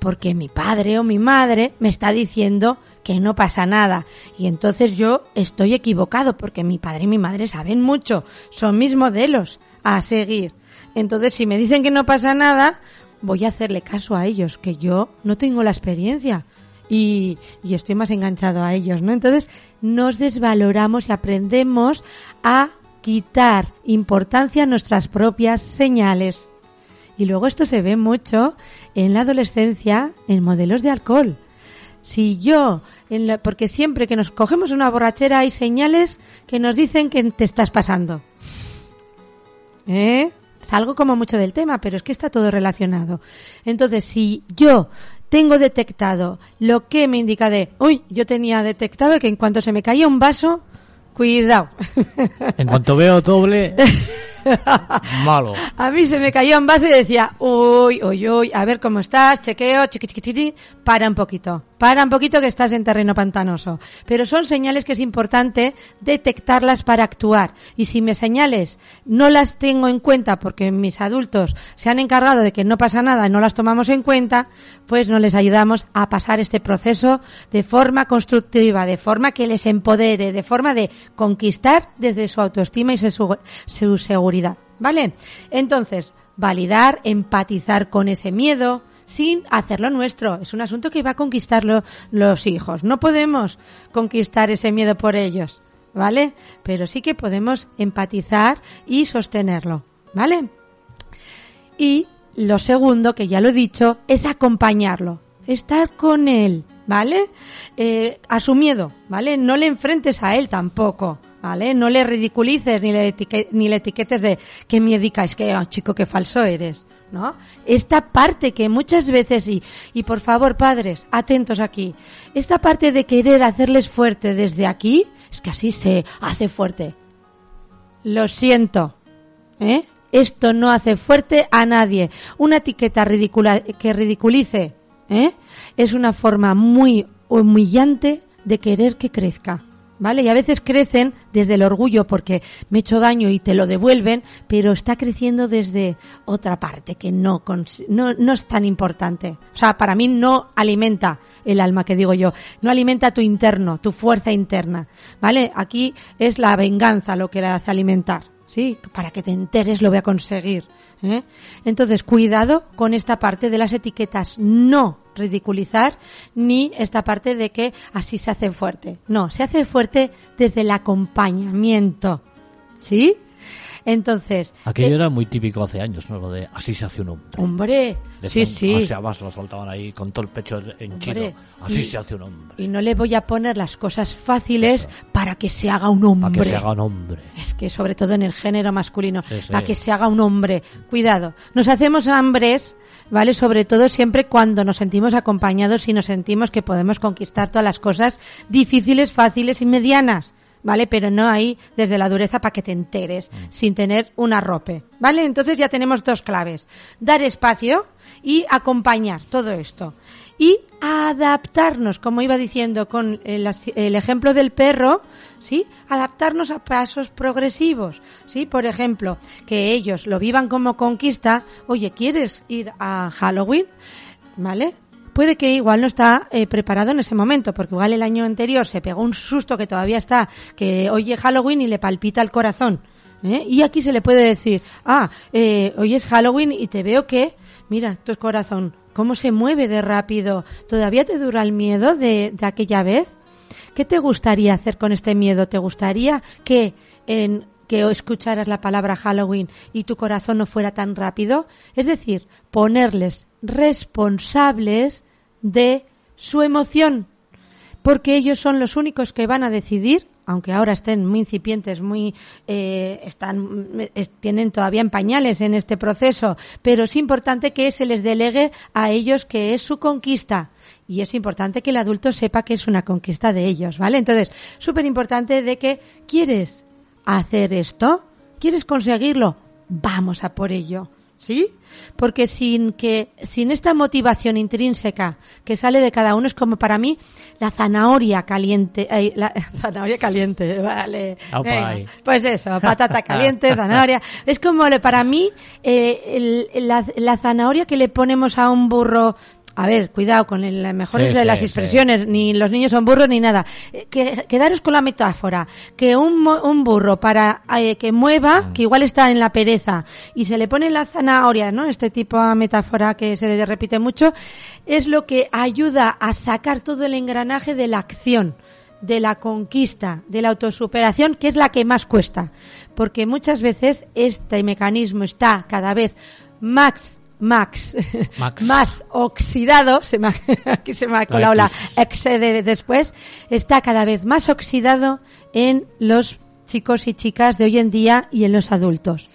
porque mi padre o mi madre me está diciendo que no pasa nada. Y entonces yo estoy equivocado porque mi padre y mi madre saben mucho, son mis modelos a seguir. Entonces si me dicen que no pasa nada, voy a hacerle caso a ellos, que yo no tengo la experiencia. Y, y estoy más enganchado a ellos, ¿no? Entonces nos desvaloramos y aprendemos a quitar importancia a nuestras propias señales. Y luego esto se ve mucho en la adolescencia en modelos de alcohol. Si yo, en la- porque siempre que nos cogemos una borrachera hay señales que nos dicen que te estás pasando. ¿Eh? Salgo como mucho del tema, pero es que está todo relacionado. Entonces, si yo tengo detectado lo que me indica de, uy, yo tenía detectado que en cuanto se me caía un vaso, cuidado.
En cuanto veo doble, <laughs> <laughs> malo.
A mí se me cayó un vaso y decía, uy, uy, uy, a ver cómo estás, chequeo, chiqui, chiqui, chiqui, para un poquito, para un poquito que estás en terreno pantanoso. Pero son señales que es importante detectarlas para actuar. Y si mis señales no las tengo en cuenta porque mis adultos se han encargado de que no pasa nada y no las tomamos en cuenta, pues no les ayudamos a pasar este proceso de forma constructiva, de forma que les empodere, de forma de conquistar desde su autoestima y su, su seguridad. ¿Vale? Entonces, validar, empatizar con ese miedo, sin hacerlo nuestro. Es un asunto que va a conquistarlo los hijos. No podemos conquistar ese miedo por ellos, ¿vale? Pero sí que podemos empatizar y sostenerlo, ¿vale? Y lo segundo, que ya lo he dicho, es acompañarlo, estar con él, ¿vale? Eh, a su miedo, ¿vale? No le enfrentes a él tampoco, ¿vale? No le ridiculices ni le, etique- ni le etiquetes de qué miedica es que, oh, chico, qué falso eres, ¿no? Esta parte que muchas veces, y, y por favor, padres, atentos aquí, esta parte de querer hacerles fuerte desde aquí, es que así se hace fuerte. Lo siento, ¿eh? Esto no hace fuerte a nadie. Una etiqueta que ridiculice, ¿eh? Es una forma muy humillante de querer que crezca. ¿Vale? Y a veces crecen desde el orgullo porque me he hecho daño y te lo devuelven, pero está creciendo desde otra parte que no, no, no es tan importante. O sea, para mí no alimenta el alma que digo yo, no alimenta tu interno, tu fuerza interna. ¿Vale? Aquí es la venganza lo que la hace alimentar. ¿Sí? Para que te enteres lo voy a conseguir. ¿eh? Entonces, cuidado con esta parte de las etiquetas. No ridiculizar ni esta parte de que así se hace fuerte. No, se hace fuerte desde el acompañamiento. ¿Sí? Entonces,
Aquello
eh,
era muy típico hace años, ¿no? Lo de así se hace un hombre.
hombre, sí,
Decían,
sí.
O sea, más lo soltaban ahí con todo el pecho henchido. Así
y-
se hace un hombre.
Y no le voy a poner las cosas fáciles para que se haga un hombre.
Para que se haga un hombre.
Es que sobre todo en el género masculino,
Sí, sí.
para que se haga un hombre. Cuidado, nos hacemos hambres, ¿vale? Sobre todo siempre cuando nos sentimos acompañados y nos sentimos que podemos conquistar todas las cosas difíciles, fáciles y medianas. ¿Vale? Pero no ahí desde la dureza para que te enteres, sin tener un arrope. ¿Vale? Entonces ya tenemos dos claves. Dar espacio y acompañar todo esto. Y adaptarnos, como iba diciendo con el ejemplo del perro, ¿sí? Adaptarnos a pasos progresivos, ¿sí? Por ejemplo, que ellos lo vivan como conquista. Oye, ¿quieres ir a Halloween? ¿Vale? Puede que igual no está eh, preparado en ese momento, porque igual el año anterior se pegó un susto que todavía está, que oye Halloween y le palpita el corazón. ¿eh? Y aquí se le puede decir, ah, eh, hoy es Halloween y te veo que, mira, tu corazón, cómo se mueve de rápido. ¿Todavía te dura el miedo de, de aquella vez? ¿Qué te gustaría hacer con este miedo? ¿Te gustaría que en que escucharas la palabra Halloween y tu corazón no fuera tan rápido? Es decir, ponerles responsables de su emoción, porque ellos son los únicos que van a decidir, aunque ahora estén muy incipientes, muy eh, están es- tienen todavía en pañales en este proceso, pero es importante que se les delegue a ellos que es su conquista y es importante que el adulto sepa que es una conquista de ellos, ¿vale? Entonces, súper importante de que quieres hacer esto, quieres conseguirlo, vamos a por ello. ¿Sí? Porque sin que, sin esta motivación intrínseca que sale de cada uno es como para mí la zanahoria caliente, ay, la <laughs> zanahoria caliente, <laughs> vale. Pues eso, patata caliente, <laughs> zanahoria. Es como para mí eh, el- la, la zanahoria que le ponemos a un burro. A ver, cuidado con el- las mejores
Sí,
de
sí,
las
sí.
expresiones, ni los niños son burros ni nada. Eh, Que, quedaros con la metáfora, que un, un burro para eh, que mueva, que igual está en la pereza, y se le pone la zanahoria, ¿no? Este tipo de metáfora que se repite mucho, es lo que ayuda a sacar todo el engranaje de la acción de la conquista, de la autosuperación, que es la que más cuesta. Porque muchas veces este mecanismo está cada vez más Max,
Max. <laughs>
más oxidado, se me ha- <laughs> aquí se me ha colado la X de después, está cada vez más oxidado en los chicos y chicas de hoy en día y en los adultos.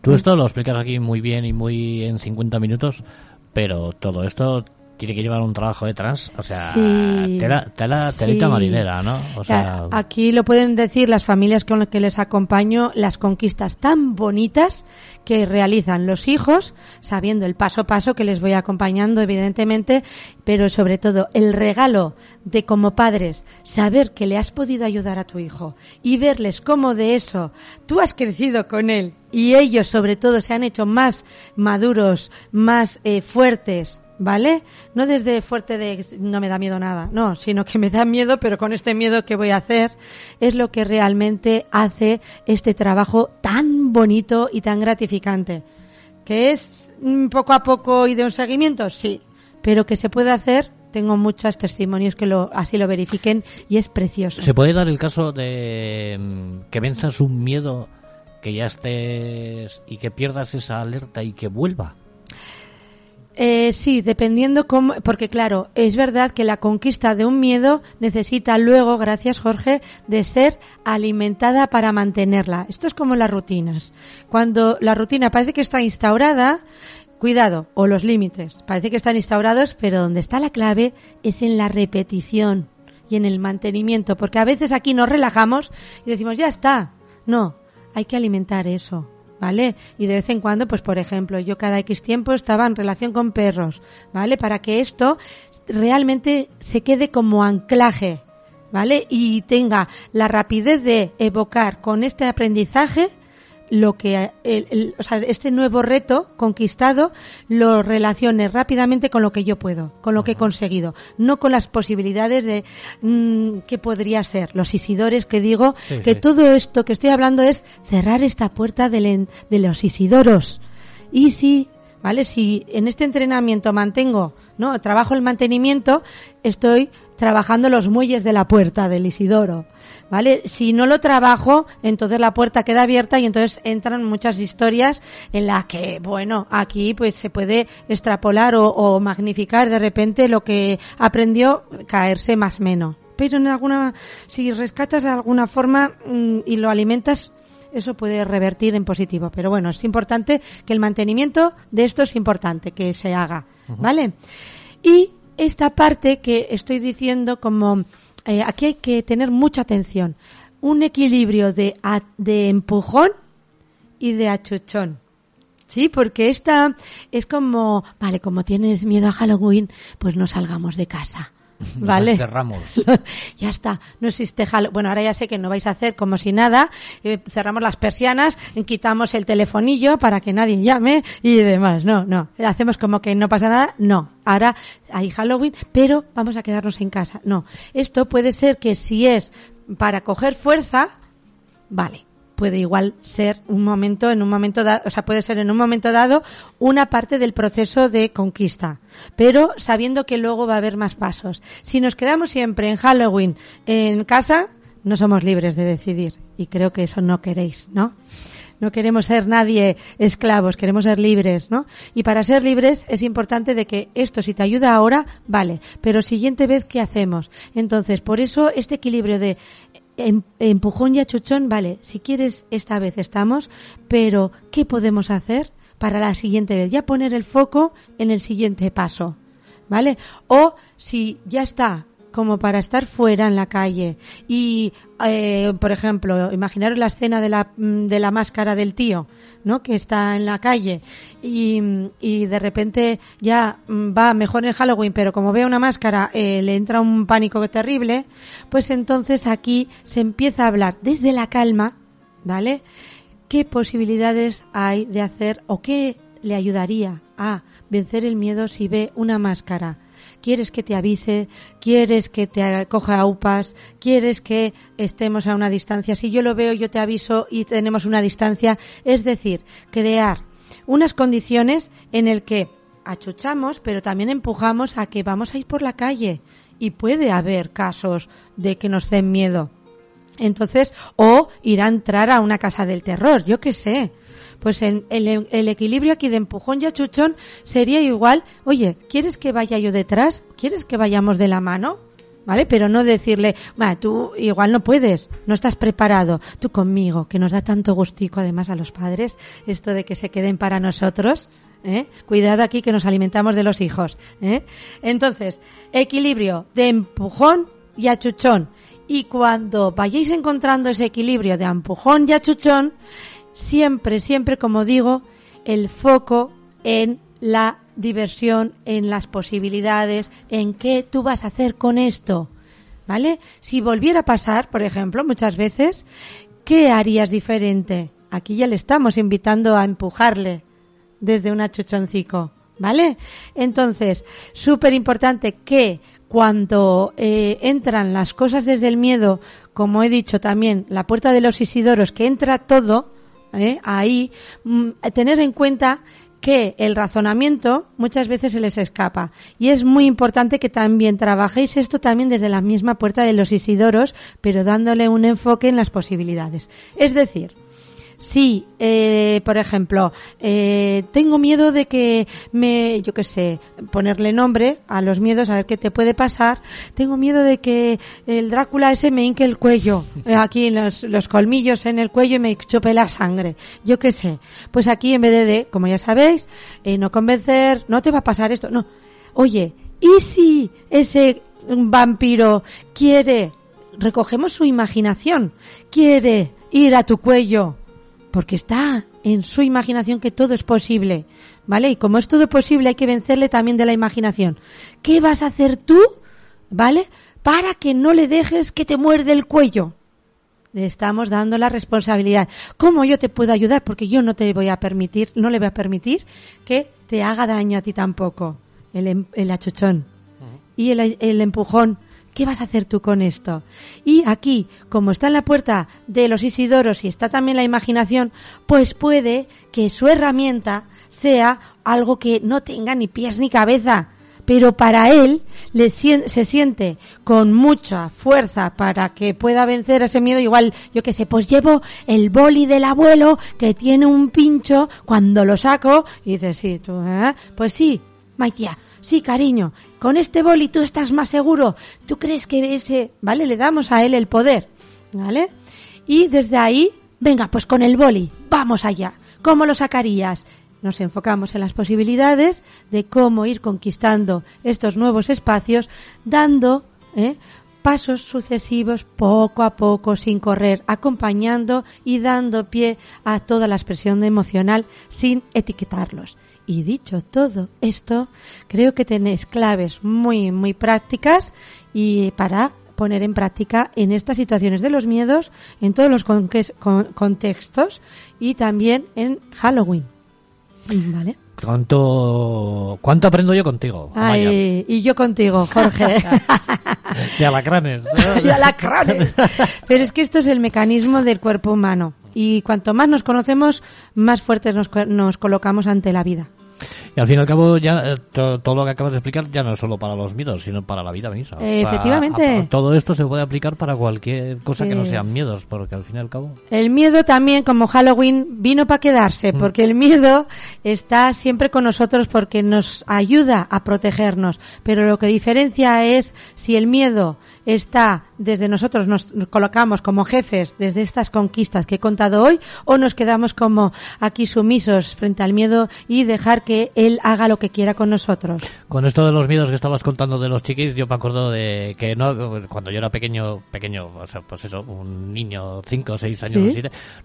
Tú esto lo explicas aquí muy bien y muy en 50 minutos, pero todo esto tiene que llevar un trabajo detrás, o sea,
Sí.
tela, tela, telita
Sí.
marinera, ¿no? O sea,
Aquí lo pueden decir las familias con las que les acompaño, las conquistas tan bonitas que realizan los hijos, sabiendo el paso a paso que les voy acompañando, evidentemente, pero sobre todo el regalo de como padres, saber que le has podido ayudar a tu hijo y verles cómo de eso tú has crecido con él y ellos sobre todo se han hecho más maduros, más eh, fuertes, ¿vale? No desde fuerte de no me da miedo nada, no, sino que me da miedo, pero con este miedo que voy a hacer es lo que realmente hace este trabajo tan bonito y tan gratificante. Que es poco a poco y de un seguimiento, sí, pero que se puede hacer, tengo muchos testimonios que lo, así lo verifiquen y es precioso.
¿se puede dar el caso de mm, que venzas un miedo, que ya estés y que pierdas esa alerta y que vuelva?
Eh, sí, dependiendo cómo, porque claro, es verdad que la conquista de un miedo necesita luego, gracias Jorge, de ser alimentada para mantenerla. Esto es como las rutinas. Cuando la rutina parece que está instaurada, cuidado, o los límites, parece que están instaurados, pero donde está la clave es en la repetición y en el mantenimiento, porque a veces aquí nos relajamos y decimos, ya está. No, hay que alimentar eso. ¿Vale? Y de vez en cuando, pues por ejemplo, yo cada X tiempo estaba en relación con perros, ¿vale? Para que esto realmente se quede como anclaje, ¿vale? Y tenga la rapidez de evocar con este aprendizaje lo que el, el- o sea, este nuevo reto conquistado lo relacione rápidamente con lo que yo puedo, con lo que he conseguido, no con las posibilidades de mm, que podría ser. Los isidores que digo
Sí,
que
sí.
todo esto que estoy hablando es cerrar esta puerta del de los isidoros. Y si, ¿vale? Si en este entrenamiento mantengo, ¿no? Trabajo el mantenimiento, estoy trabajando los muelles de la puerta del Isidoro, ¿vale? Si no lo trabajo, entonces la puerta queda abierta y entonces entran muchas historias en las que, bueno, aquí pues se puede extrapolar o, o magnificar de repente lo que aprendió, caerse más menos. Pero en alguna, si rescatas de alguna forma mm, y lo alimentas, eso puede revertir en positivo. Pero bueno, es importante que el mantenimiento de esto es importante que se haga, ¿vale? Y esta parte que estoy diciendo como eh, aquí hay que tener mucha atención, un equilibrio de, de empujón y de achuchón. Sí, porque esta es como, vale, como tienes miedo a Halloween, pues no salgamos de casa. ¿Vale?
Cerramos. <laughs>
ya está, no existe Halloween. Bueno, ahora ya sé que no vais a hacer como si nada, eh, cerramos las persianas, quitamos el telefonillo para que nadie llame y demás. No, no, hacemos como que no pasa nada. No, ahora hay Halloween, pero vamos a quedarnos en casa. No, esto puede ser que si es para coger fuerza, vale puede igual ser un momento en un momento dado, o sea, puede ser en un momento dado una parte del proceso de conquista, pero sabiendo que luego va a haber más pasos. Si nos quedamos siempre en Halloween en casa, no somos libres de decidir y creo que eso no queréis, ¿no? No queremos ser nadie esclavos, queremos ser libres, ¿no? Y para ser libres es importante de que esto si te ayuda ahora, vale, pero siguiente vez ¿qué hacemos? Entonces, por eso este equilibrio de empujón y achuchón, vale, si quieres esta vez estamos, pero ¿qué podemos hacer para la siguiente vez? Ya poner el foco en el siguiente paso, ¿vale? O si ya está como para estar fuera en la calle y, eh, por ejemplo, imaginaros la escena de la, mm, de la máscara del tío, ¿no? Que está en la calle y, y de repente ya mm, va mejor en Halloween, pero como ve una máscara eh, le entra un pánico terrible, pues entonces aquí se empieza a hablar desde la calma, ¿vale? ¿Qué posibilidades hay de hacer o qué le ayudaría a vencer el miedo si ve una máscara? ¿Quieres que te avise? ¿Quieres que te coja a upas? ¿Quieres que estemos a una distancia? Si yo lo veo, yo te aviso y tenemos una distancia. Es decir, crear unas condiciones en el que achuchamos, pero también empujamos a que vamos a ir por la calle. Y puede haber casos de que nos den miedo. Entonces, o ir a entrar a una casa del terror, yo qué sé. Pues el, equilibrio aquí de empujón y achuchón sería igual, oye, ¿quieres que vaya yo detrás? ¿Quieres que vayamos de la mano? ¿Vale? Pero no decirle, tú igual no puedes, no estás preparado, tú conmigo, que nos da tanto gustico además a los padres, esto de que se queden para nosotros. ¿eh? Cuidado aquí que nos alimentamos de los hijos. ¿eh? Entonces, equilibrio de empujón y achuchón. Y cuando vayáis encontrando ese equilibrio de empujón y achuchón, siempre, siempre, como digo, el foco en la diversión, en las posibilidades, en qué tú vas a hacer con esto. ¿Vale? Si volviera a pasar, por ejemplo, muchas veces, ¿qué harías diferente? Aquí ya le estamos invitando a empujarle desde un achuchoncico. ¿Vale? Entonces, súper importante que cuando eh, entran las cosas desde el miedo, como he dicho también, la puerta de los Isidoros, que entra todo, ¿eh? ahí, mm, tener en cuenta que el razonamiento muchas veces se les escapa. Y es muy importante que también trabajéis esto también desde la misma puerta de los Isidoros, pero dándole un enfoque en las posibilidades. Es decir, si, eh, por ejemplo, eh, tengo miedo de que me, yo qué sé, ponerle nombre a los miedos, a ver qué te puede pasar. Tengo miedo de que el Drácula ese me hinque el cuello, eh, aquí los, los colmillos en el cuello y me chope la sangre. Yo qué sé. Pues aquí en vez de como ya sabéis, eh, no convencer, no te va a pasar esto, no. Oye, ¿y si ese vampiro quiere, recogemos su imaginación, quiere ir a tu cuello? Porque está en su imaginación que todo es posible, ¿vale? Y como es todo posible hay que vencerle también de la imaginación. ¿Qué vas a hacer tú, ¿vale? Para que no le dejes que te muerde el cuello. Le estamos dando la responsabilidad. ¿Cómo yo te puedo ayudar? Porque yo no te voy a permitir, no le voy a permitir que te haga daño a ti tampoco. El, em, el achuchón y el, el empujón ¿Qué vas a hacer tú con esto? Y aquí, como está en la puerta de los Isidoros y está también la imaginación, pues puede que su herramienta sea algo que no tenga ni pies ni cabeza, pero para él le se siente con mucha fuerza para que pueda vencer ese miedo. Igual, yo qué sé, pues llevo el boli del abuelo que tiene un pincho, cuando lo saco, y dice, sí, tú, ¿eh? Pues sí, Maitia, sí, cariño, con este boli tú estás más seguro, tú crees que ese, ¿vale? Le damos a él el poder, ¿vale? Y desde ahí, venga, pues con el boli, vamos allá. ¿Cómo lo sacarías? Nos enfocamos en las posibilidades de cómo ir conquistando estos nuevos espacios, dando ¿eh? pasos sucesivos poco a poco, sin correr, acompañando y dando pie a toda la expresión emocional sin etiquetarlos. Y dicho todo esto, creo que tenéis claves muy, muy prácticas y para poner en práctica en estas situaciones de los miedos, en todos los contextos y también en Halloween. ¿Vale?
¿Cuánto, ¿Cuánto aprendo yo contigo?
Ay, y yo contigo, Jorge. <laughs>
y alacranes. <laughs>
y alacranes. Pero es que esto es el mecanismo del cuerpo humano. Y cuanto más nos conocemos, más fuertes nos, nos colocamos ante la vida.
Y al fin y al cabo, ya eh, todo lo que acabas de explicar ya no es solo para los miedos, sino para la vida misma.
efectivamente.
todo esto se puede aplicar para cualquier cosa que no sean miedos, porque al fin y al cabo.
El miedo también, como Halloween, vino para quedarse, mm. porque el miedo está siempre con nosotros porque nos ayuda a protegernos. Pero lo que diferencia es si el miedo está desde nosotros nos colocamos como jefes desde estas conquistas que he contado hoy o nos quedamos como aquí sumisos frente al miedo y dejar que él haga lo que quiera con nosotros.
Con esto de los miedos que estabas contando de los chiquis, yo me acuerdo de que no cuando yo era pequeño, pequeño, o sea, pues eso, un niño, cinco o seis años,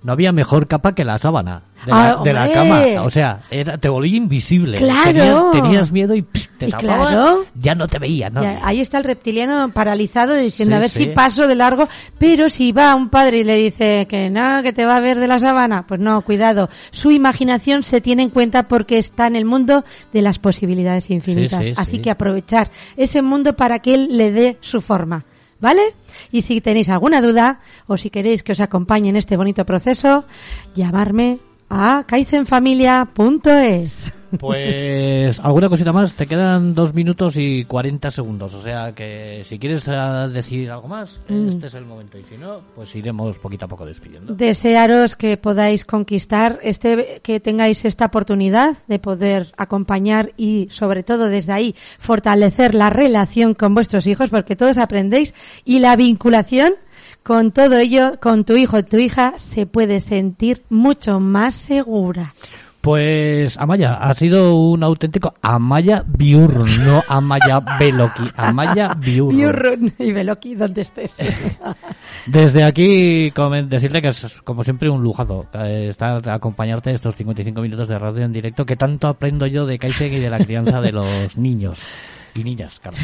no había mejor capa que la sábana de, la, ah, cama. O sea, era, te volví invisible.
Claro.
Tenías, miedo y te tapabas, ya no te veía. ¿no?
ahí está el reptiliano paralizado diciendo a ver si paso de largo, pero si va un padre y le dice que nada, que te va a ver de la sábana, pues no, cuidado. Su imaginación se tiene en cuenta porque está en el mundo de las posibilidades infinitas. Así que aprovechar ese mundo para que él le dé su forma. ¿Vale? Y si tenéis alguna duda o si queréis que os acompañe en este bonito proceso, llamarme a kaizenfamilia.es.
Pues <laughs> alguna cosita más, te quedan dos minutos y 40 segundos, o sea que si quieres eh, decir algo más,
Mm.
este es el momento y si no, pues iremos poquito a poco despidiendo.
Desearos que podáis conquistar este, que tengáis esta oportunidad de poder acompañar y sobre todo desde ahí fortalecer la relación con vuestros hijos porque todos aprendéis y la vinculación con todo ello, con tu hijo o tu hija, se puede sentir mucho más segura.
Pues Amaya, ha sido un auténtico Amaya Biurrun, no Amaya Beloki, Amaya Biurrun.
Biurrun y Beloki, donde estés. <laughs>
Desde aquí decirle que es como siempre un lujazo eh, estar acompañarte estos 55 minutos de radio en directo que tanto aprendo yo de Kaizen y de la crianza de los niños y niñas, claro.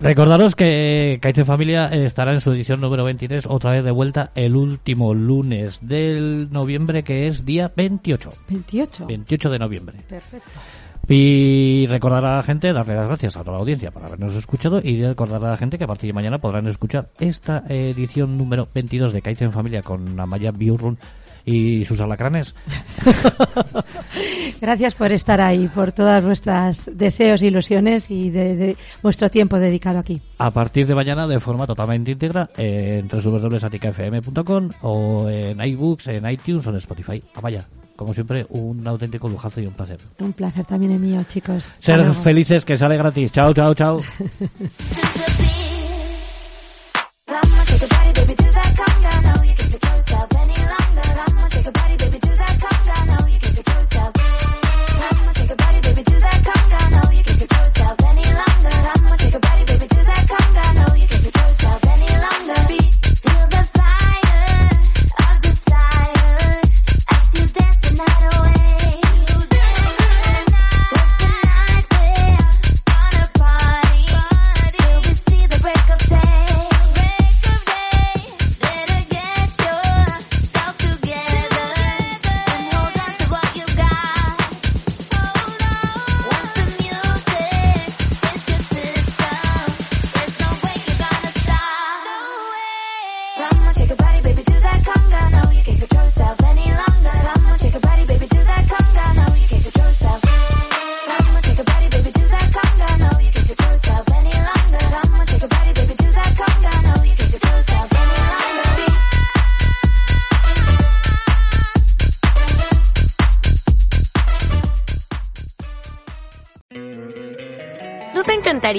Recordaros que Kaizen Familia estará en su edición número 23 otra vez de vuelta el último lunes del noviembre que es día 28.
28.
28 de noviembre.
Perfecto.
Y recordar a la gente, darle las gracias a toda la audiencia por habernos escuchado y recordar a la gente que a partir de mañana podrán escuchar esta edición número 22 de Kaizen Familia con Amaya Biurrun y sus alacranes. <laughs>
Gracias por estar ahí, por todas vuestras deseos, ilusiones y de, de vuestro tiempo dedicado aquí.
A partir de mañana de forma totalmente íntegra en www.saticafm.com o en iBooks, en iTunes o en Spotify. Amaya, como siempre, un auténtico lujazo y un placer.
Un placer también el mío, chicos.
Ser felices, que sale gratis. Chao, chao, chao. <laughs>